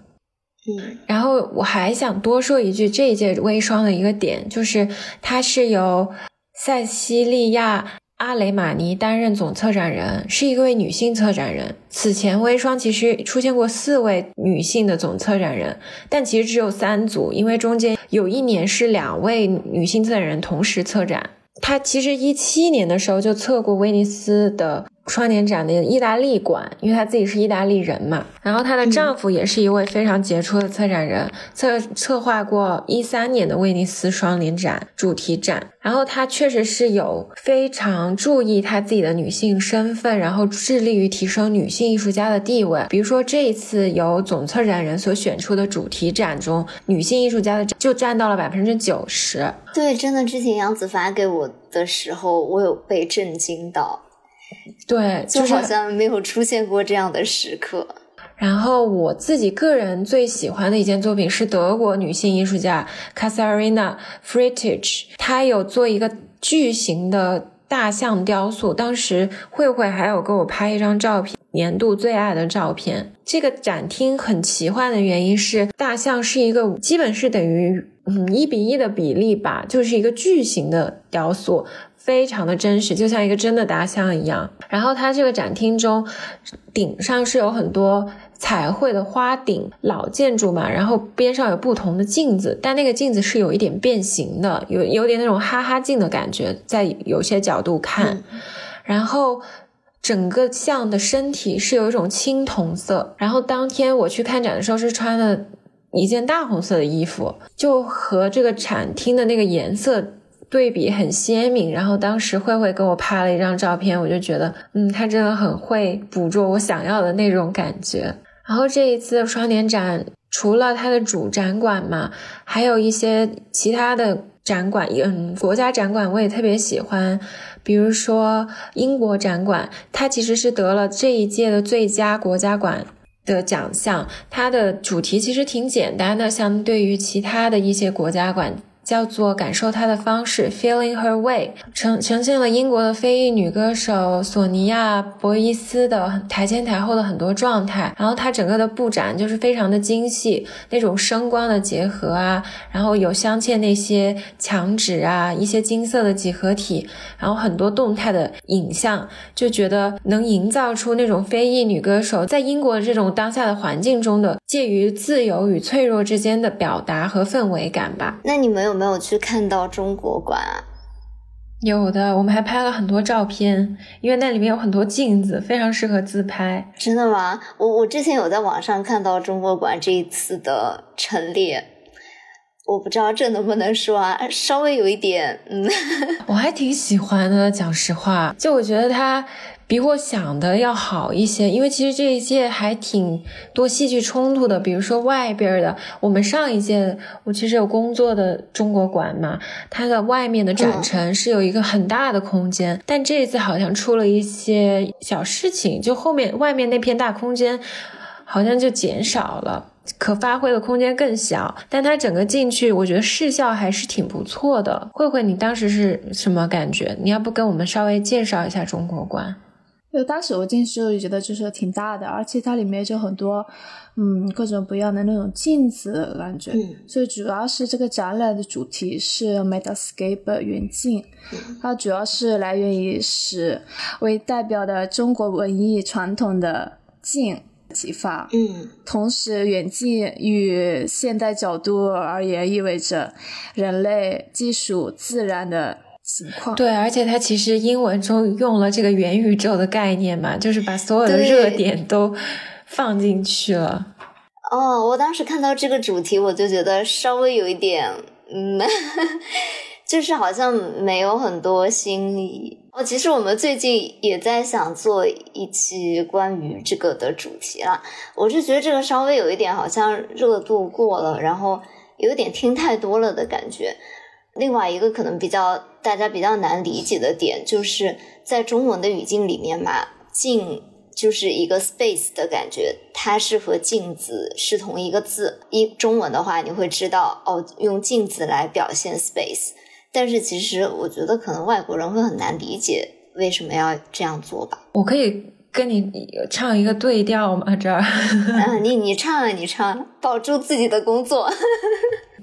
嗯，
然后我还想多说一句，这一届微双的一个点就是它是由塞西利亚。阿雷马尼担任总策展人，是一位女性策展人。此前微双其实出现过四位女性的总策展人，但其实只有三组，因为中间有一年是两位女性策展人同时策展。她其实一七年的时候就测过威尼斯的。双年展的意大利馆，因为她自己是意大利人嘛，然后她的丈夫也是一位非常杰出的策展人，策策划过一三年的威尼斯双年展主题展，然后她确实是有非常注意她自己的女性身份，然后致力于提升女性艺术家的地位。比如说这一次由总策展人所选出的主题展中，女性艺术家的就占到了百分之九十。
对，真的，之前杨子发给我的时候，我有被震惊到。
对，
就好像没有出现过这样的时刻。
然后我自己个人最喜欢的一件作品是德国女性艺术家 Kasarina Friedrich，她有做一个巨型的大象雕塑。当时慧慧还有给我拍一张照片，年度最爱的照片。这个展厅很奇幻的原因是，大象是一个基本是等于嗯一比一的比例吧，就是一个巨型的雕塑。非常的真实，就像一个真的大象一样。然后它这个展厅中，顶上是有很多彩绘的花顶，老建筑嘛。然后边上有不同的镜子，但那个镜子是有一点变形的，有有点那种哈哈镜的感觉，在有些角度看。然后整个象的身体是有一种青铜色。然后当天我去看展的时候是穿了一件大红色的衣服，就和这个展厅的那个颜色。对比很鲜明，然后当时慧慧给我拍了一张照片，我就觉得，嗯，她真的很会捕捉我想要的那种感觉。然后这一次的双年展，除了它的主展馆嘛，还有一些其他的展馆，嗯，国家展馆我也特别喜欢，比如说英国展馆，它其实是得了这一届的最佳国家馆的奖项。它的主题其实挺简单的，相对于其他的一些国家馆。叫做感受她的方式，Feeling Her Way，呈呈现了英国的非裔女歌手索尼娅·博伊斯的台前台后的很多状态。然后她整个的布展就是非常的精细，那种声光的结合啊，然后有镶嵌那些墙纸啊，一些金色的几何体，然后很多动态的影像，就觉得能营造出那种非裔女歌手在英国这种当下的环境中的介于自由与脆弱之间的表达和氛围感吧。
那你们有？没有去看到中国馆啊？
有的，我们还拍了很多照片，因为那里面有很多镜子，非常适合自拍。
真的吗？我我之前有在网上看到中国馆这一次的陈列，我不知道这能不能说啊，稍微有一点，嗯，
我还挺喜欢的，讲实话，就我觉得他。比我想的要好一些，因为其实这一届还挺多戏剧冲突的。比如说外边的，我们上一届我其实有工作的中国馆嘛，它的外面的展陈是有一个很大的空间，但这一次好像出了一些小事情，就后面外面那片大空间好像就减少了，可发挥的空间更小。但它整个进去，我觉得视效还是挺不错的。慧慧，你当时是什么感觉？你要不跟我们稍微介绍一下中国馆？
就当时我进去就觉得就是挺大的，而且它里面就很多，嗯，各种不一样的那种镜子感觉。嗯。所以主要是这个展览的主题是 Metascape 远镜，它主要是来源于史为代表的中国文艺传统的镜启发。
嗯。
同时，远镜与现代角度而言，意味着人类、技术、自然的。情况
对，而且它其实英文中用了这个元宇宙的概念嘛，就是把所有的热点都放进去了。
哦，我当时看到这个主题，我就觉得稍微有一点，嗯，就是好像没有很多新意。哦，其实我们最近也在想做一期关于这个的主题了。我是觉得这个稍微有一点好像热度过了，然后有点听太多了的感觉。另外一个可能比较大家比较难理解的点，就是在中文的语境里面嘛，镜就是一个 space 的感觉，它是和镜子是同一个字。一中文的话，你会知道哦，用镜子来表现 space。但是其实我觉得可能外国人会很难理解为什么要这样做吧。
我可以跟你唱一个对调吗？这儿，
嗯，你你唱啊，你唱，保住自己的工作。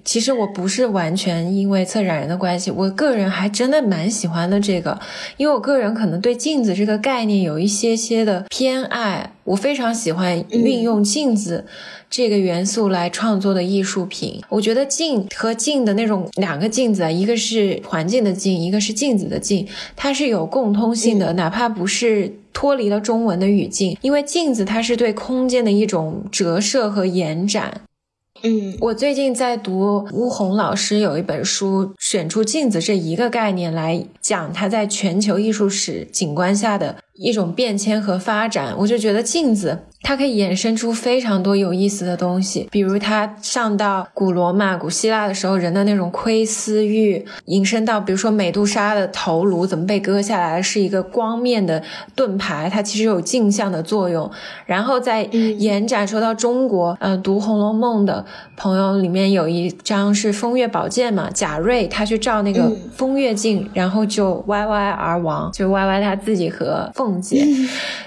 其实我不是完全因为策展人的关系，我个人还真的蛮喜欢的这个，因为我个人可能对镜子这个概念有一些些的偏爱，我非常喜欢运用镜子这个元素来创作的艺术品。我觉得镜和镜的那种两个镜子啊，一个是环境的镜，一个是镜子的镜，它是有共通性的，哪怕不是脱离了中文的语境，因为镜子它是对空间的一种折射和延展。
嗯，
我最近在读吴红老师有一本书，选出镜子这一个概念来讲，他在全球艺术史景观下的一种变迁和发展，我就觉得镜子。它可以衍生出非常多有意思的东西，比如它上到古罗马、古希腊的时候，人的那种窥私欲，引申到比如说美杜莎的头颅怎么被割下来，是一个光面的盾牌，它其实有镜像的作用。然后再延展说到中国，嗯，读《红楼梦》的朋友里面有一张是风月宝鉴嘛，贾瑞他去照那个风月镜，然后就歪歪而亡，就歪歪他自己和凤姐。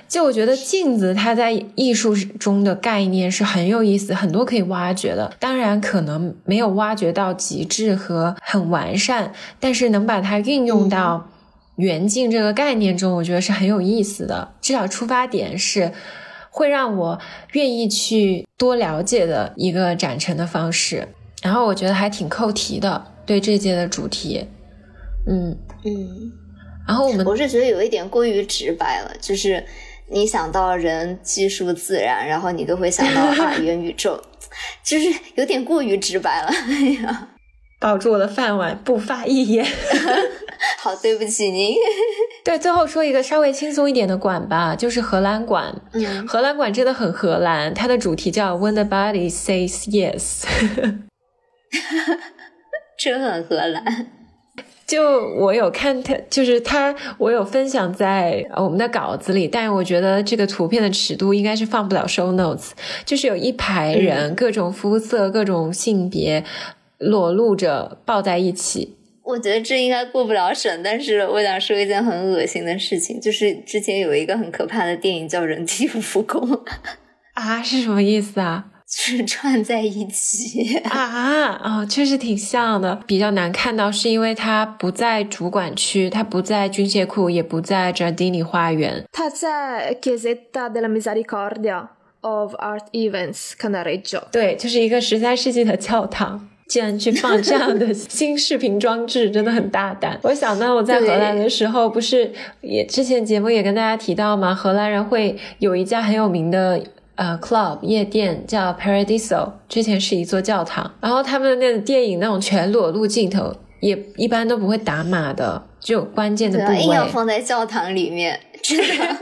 就我觉得镜子它在艺术中的概念是很有意思，很多可以挖掘的。当然可能没有挖掘到极致和很完善，但是能把它运用到圆镜这个概念中，我觉得是很有意思的。至少出发点是会让我愿意去多了解的一个展陈的方式。然后我觉得还挺扣题的，对这届的主题，嗯
嗯。
然后我们
我是觉得有一点过于直白了，就是。你想到人、技术、自然，然后你都会想到啊，元宇宙，就是有点过于直白了。哎呀，
保住我的饭碗，不发一言。
好，对不起您。
对，最后说一个稍微轻松一点的馆吧，就是荷兰馆。
嗯，
荷兰馆真的很荷兰，它的主题叫 When the Body Says Yes。
真很荷兰。
就我有看他，就是他，我有分享在我们的稿子里，但是我觉得这个图片的尺度应该是放不了 show notes。就是有一排人，各种肤色、各种性别，裸露着抱在一起。
我觉得这应该过不了审，但是我想说一件很恶心的事情，就是之前有一个很可怕的电影叫《人体蜈蚣》
啊，是什么意思啊？
是串在一起
啊哦，确实挺像的。比较难看到，是因为它不在主管区，它不在军械库，也不在 Giardini 花园，
它在 Chiesa della Misericordia of Art Events Canareggio。
对，就是一个十三世纪的教堂。竟然去放这样的 新视频装置，真的很大胆。我想到我在荷兰的时候，不是也之前节目也跟大家提到吗？荷兰人会有一家很有名的。呃，club 夜店叫 Paradiso，之前是一座教堂。然后他们那个电影那种全裸露镜头，也一般都不会打码的，只有关键的部位。
硬要放在教堂里面，真的。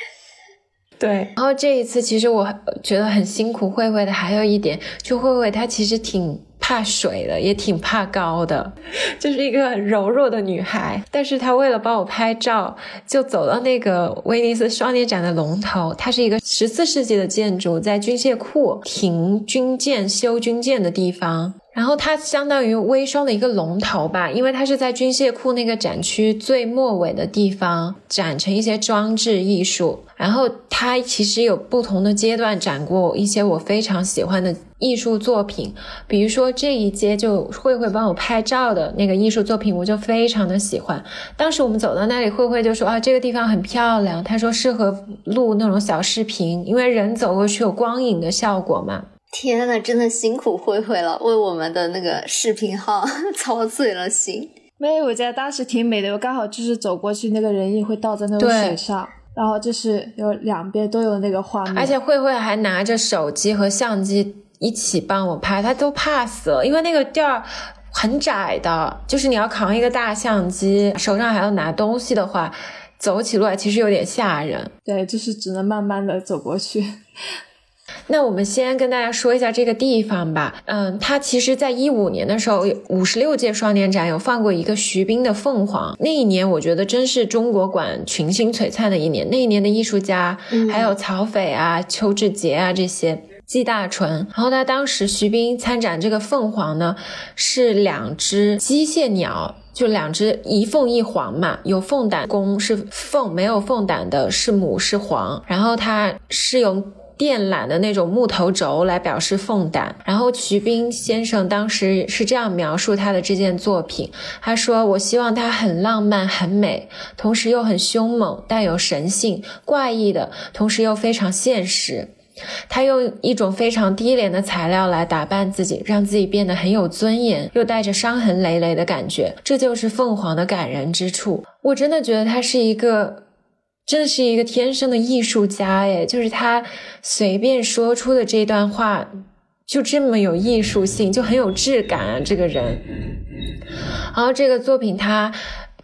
对。然后这一次，其实我觉得很辛苦，慧慧的还有一点，就慧慧她其实挺。怕水的，也挺怕高的，就是一个柔弱的女孩。但是她为了帮我拍照，就走到那个威尼斯双年展的龙头，它是一个十四世纪的建筑，在军械库停军舰、修军舰的地方。然后它相当于微双的一个龙头吧，因为它是在军械库那个展区最末尾的地方展成一些装置艺术。然后它其实有不同的阶段展过一些我非常喜欢的艺术作品，比如说这一阶就慧慧帮我拍照的那个艺术作品，我就非常的喜欢。当时我们走到那里，慧慧就说啊，这个地方很漂亮，她说适合录那种小视频，因为人走过去有光影的效果嘛。
天呐，真的辛苦慧慧了，为我们的那个视频号 操碎了心。
没有，我觉得当时挺美的，我刚好就是走过去，那个人影会倒在那个水上，然后就是有两边都有那个画面。
而且慧慧还拿着手机和相机一起帮我拍，她都怕死了，因为那个地儿很窄的，就是你要扛一个大相机，手上还要拿东西的话，走起路来其实有点吓人。
对，就是只能慢慢的走过去。
那我们先跟大家说一下这个地方吧。嗯，它其实在一五年的时候，五十六届双年展有放过一个徐冰的《凤凰》。那一年，我觉得真是中国馆群星璀璨的一年。那一年的艺术家还有曹斐啊、邱志杰啊这些，季大纯。然后他当时徐冰参展这个凤凰呢，是两只机械鸟，就两只一凤一凰嘛，有凤胆公是凤，没有凤胆的是母是凰。然后它是用。电缆的那种木头轴来表示凤胆，然后徐冰先生当时是这样描述他的这件作品，他说：“我希望它很浪漫、很美，同时又很凶猛，带有神性、怪异的，同时又非常现实。他用一种非常低廉的材料来打扮自己，让自己变得很有尊严，又带着伤痕累累的感觉。这就是凤凰的感人之处。我真的觉得他是一个。”真的是一个天生的艺术家哎，就是他随便说出的这段话，就这么有艺术性，就很有质感啊，这个人。然后这个作品他。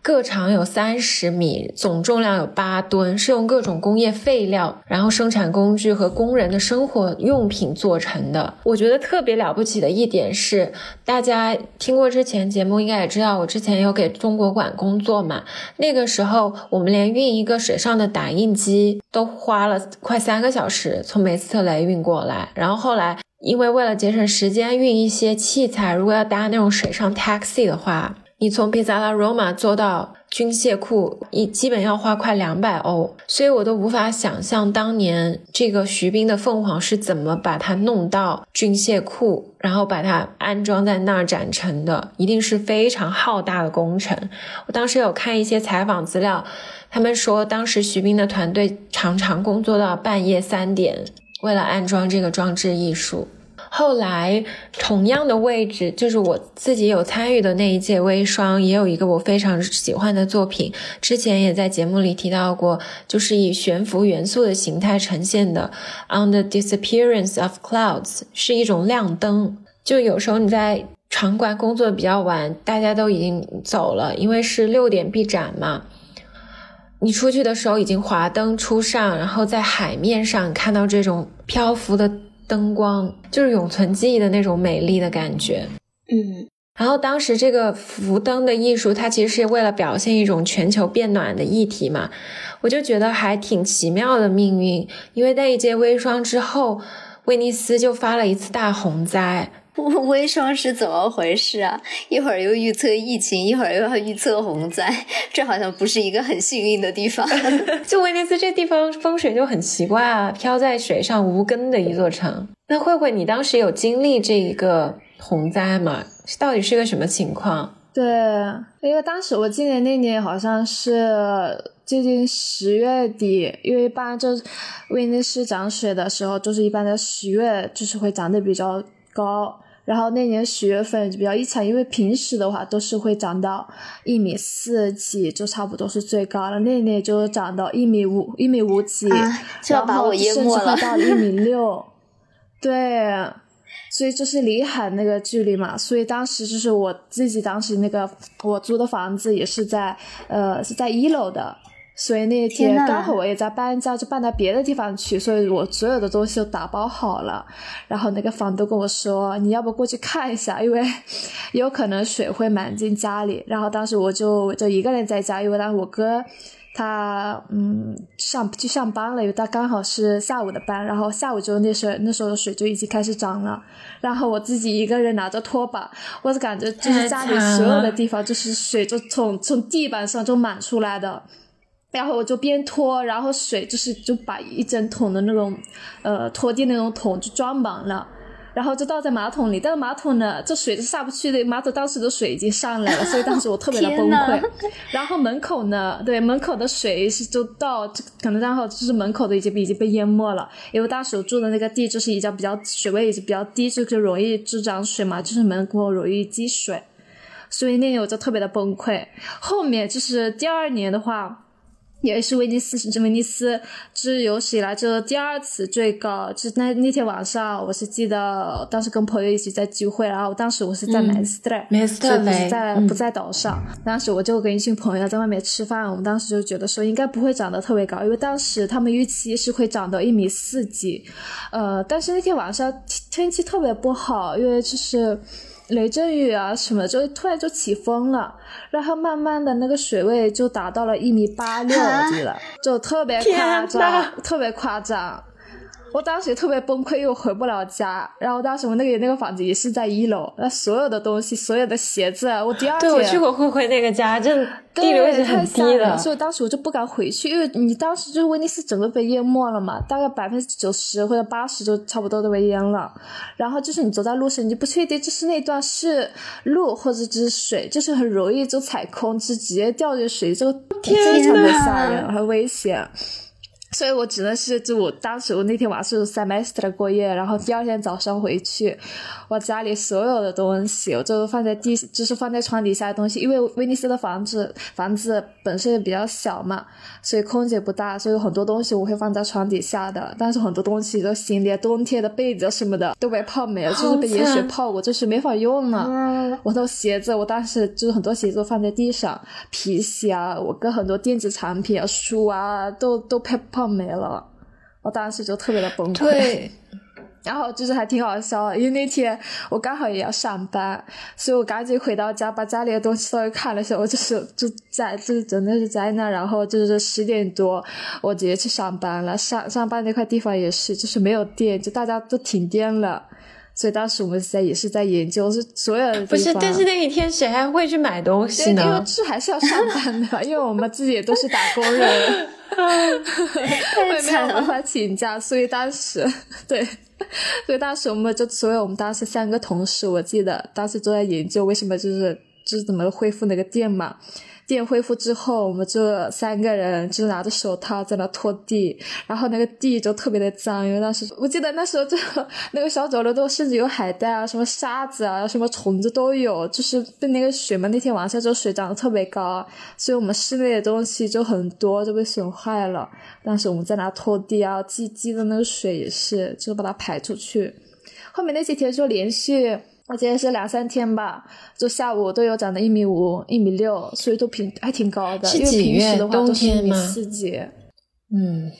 个长有三十米，总重量有八吨，是用各种工业废料，然后生产工具和工人的生活用品做成的。我觉得特别了不起的一点是，大家听过之前节目应该也知道，我之前有给中国馆工作嘛。那个时候我们连运一个水上的打印机都花了快三个小时，从梅斯特雷运过来。然后后来因为为了节省时间，运一些器材，如果要搭那种水上 taxi 的话。你从皮萨拉罗马坐到军械库，一基本要花快两百欧，所以我都无法想象当年这个徐冰的凤凰是怎么把它弄到军械库，然后把它安装在那儿展成的，一定是非常浩大的工程。我当时有看一些采访资料，他们说当时徐冰的团队常常工作到半夜三点，为了安装这个装置艺术。后来，同样的位置，就是我自己有参与的那一届微霜，也有一个我非常喜欢的作品。之前也在节目里提到过，就是以悬浮元素的形态呈现的《On the Disappearance of Clouds》，是一种亮灯。就有时候你在场馆工作比较晚，大家都已经走了，因为是六点闭展嘛。你出去的时候已经华灯初上，然后在海面上看到这种漂浮的。灯光就是永存记忆的那种美丽的感觉，
嗯。
然后当时这个浮灯的艺术，它其实是为了表现一种全球变暖的议题嘛，我就觉得还挺奇妙的命运。因为那一届微霜之后，威尼斯就发了一次大洪灾。
微霜是怎么回事啊？一会儿又预测疫情，一会儿又要预测洪灾，这好像不是一个很幸运的地方。
就威尼斯这地方风水就很奇怪啊，飘在水上无根的一座城。那慧慧，你当时有经历这一个洪灾吗？到底是个什么情况？
对，因为当时我记得那年好像是接近十月底，因为一般就威尼斯涨水的时候，就是一般的十月，就是会涨得比较高。然后那年十月份就比较异常，因为平时的话都是会长到一米四几，就差不多是最高了。那年就长到一米五、一米五几，
然后
甚至会到一米六。对，所以就是离海那个距离嘛。所以当时就是我自己当时那个我租的房子也是在呃是在一楼的。所以那天刚好我也在搬家，就搬到别的地方去，所以我所有的东西都打包好了。然后那个房东跟我说：“你要不过去看一下，因为 有可能水会满进家里。”然后当时我就就一个人在家，因为当时我哥他嗯上去上班了，因为他刚好是下午的班。然后下午就那时候那时候的水就已经开始涨了。然后我自己一个人拿着拖把，我就感觉就是家里所有的地方就是水就从从地板上就满出来的。然后我就边拖，然后水就是就把一整桶的那种，呃，拖地那种桶就装满了，然后就倒在马桶里。但是马桶呢，这水是下不去的，马桶当时的水已经上来了，所以当时我特别的 崩溃。然后门口呢，对门口的水是就到，可能刚好就是门口的已经已经被淹没了，因为当时我住的那个地就是比较比较水位也是比较低，就就容易滋长水嘛，就是门口容易积水，所以那年我就特别的崩溃。后面就是第二年的话。也是威尼斯，是威尼斯是有史以来这第二次最高。就那那天晚上，我是记得当时跟朋友一起在聚会，然后当时我是在梅斯特雷，
梅斯特雷
不在不在岛上。当时我就跟一群朋友在外面吃饭，我们当时就觉得说应该不会长得特别高，因为当时他们预期是会长到一米四几。呃，但是那天晚上天气特别不好，因为就是雷阵雨啊什么，就突然就起风了。然后慢慢的那个水位就达到了一米八六，我记得就特别夸张，特别夸张。我当时特别崩溃，又回不了家。然后当时我那个那个房子也是在一楼，那所有的东西，所有的鞋子，我第二天
对我去过慧慧那个家，这地理位置很低的，
所以当时我就不敢回去，因为你当时就是威尼斯整个被淹没了嘛，大概百分之九十或者八十就差不多都被淹了。然后就是你走在路上，你就不确定就是那段是路或者只是水，就是很容易就踩空，就直接掉进水，就非常的吓人，很危险。所以我只能是就我当时我那天晚上是 semester 过夜，然后第二天早上回去，我家里所有的东西我就放在地，就是放在床底下的东西，因为威尼斯的房子房子本身也比较小嘛，所以空间不大，所以很多东西我会放在床底下的。但是很多东西都行李、冬天的被子什么的都被泡没了，就是被盐水泡过，就是没法用了。我的鞋子，我当时就是很多鞋子放在地上，皮鞋啊，我跟很多电子产品啊、书啊都都被泡。没了，我当时就特别的崩溃。
对，
然后就是还挺好笑的，因为那天我刚好也要上班，所以我赶紧回到家，把家里的东西稍微看了一下，我就是就在就是真的是在那，然后就是十点多我直接去上班了。上上班那块地方也是，就是没有电，就大家都停电了，所以当时我们在也是在研究，是所有的
不是，但是那一天谁还会去买东西
呢？因为是还是要上班的，因为我们自己也都是打工人。我也没有办法请假，所以当时 对，所以当时我们就所以我们当时三个同事，我记得当时都在研究为什么就是就是怎么恢复那个电嘛。电恢复之后，我们这三个人就拿着手套在那拖地，然后那个地就特别的脏，因为当时我记得那时候就那个小走廊都甚至有海带啊、什么沙子啊、什么虫子都有，就是被那个水嘛，那天晚上就水涨得特别高，所以我们室内的东西就很多就被损坏了。当时我们在那拖地啊，积积的那个水也是，就把它排出去。后面那几天就连续。我记得是两三天吧，就下午都有长到一米五、一米六，所以都平还挺高的。
是
几
月？冬天
吗？四级。
嗯，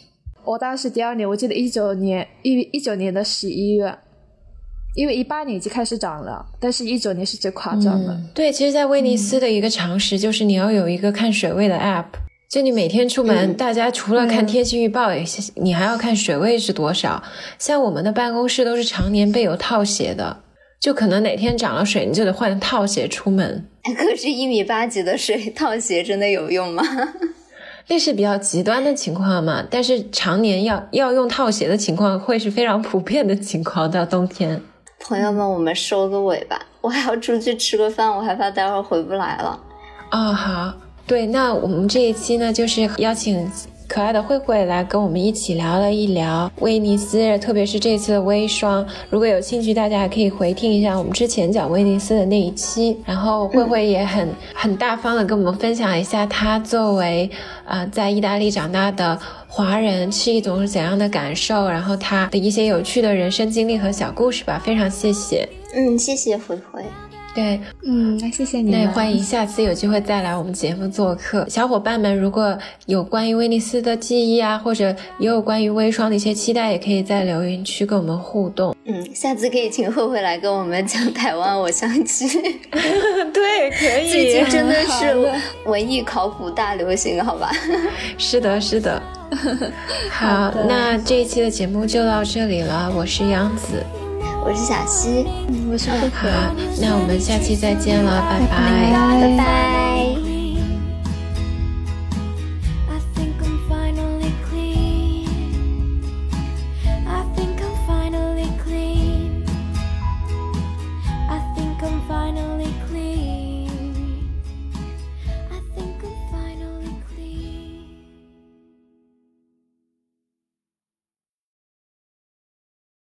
我当时第二年，我记得一九年一一九年的十一月，因为一八年已经开始涨了，但是一九年是最夸张的。
对，其实，在威尼斯的一个常识就是你要有一个看水位的 app，就你每天出门，大家除了看天气预报，你还要看水位是多少。像我们的办公室都是常年备有套鞋的。就可能哪天涨了水，你就得换套鞋出门。
可是，一米八几的水，套鞋真的有用吗？
那是比较极端的情况嘛。但是常年要要用套鞋的情况，会是非常普遍的情况。到冬天，
朋友们，我们收个尾吧，我还要出去吃个饭，我害怕待会儿回不来了。
哦，好，对，那我们这一期呢，就是邀请。可爱的慧慧来跟我们一起聊了一聊威尼斯，特别是这次的微霜。如果有兴趣，大家还可以回听一下我们之前讲威尼斯的那一期。然后慧慧也很 很大方的跟我们分享一下，她作为啊在意大利长大的华人是一种怎样的感受，然后她的一些有趣的人生经历和小故事吧。非常谢谢，
嗯，谢谢慧慧。
对，
嗯，那谢谢你。
那欢迎下次有机会再来我们节目做客。小伙伴们，如果有关于威尼斯的记忆啊，或者也有关于微霜的一些期待，也可以在留言区跟我们互动。
嗯，下次可以请慧慧来跟我们讲台湾偶像剧。
对，可以。
最近真的是文艺考古大流行，好吧？
是的，是的。好，那这一期的节目就到这里了。我是杨子。
我是小溪，
我是可。可，
那我们下期再见了，拜拜，
拜拜。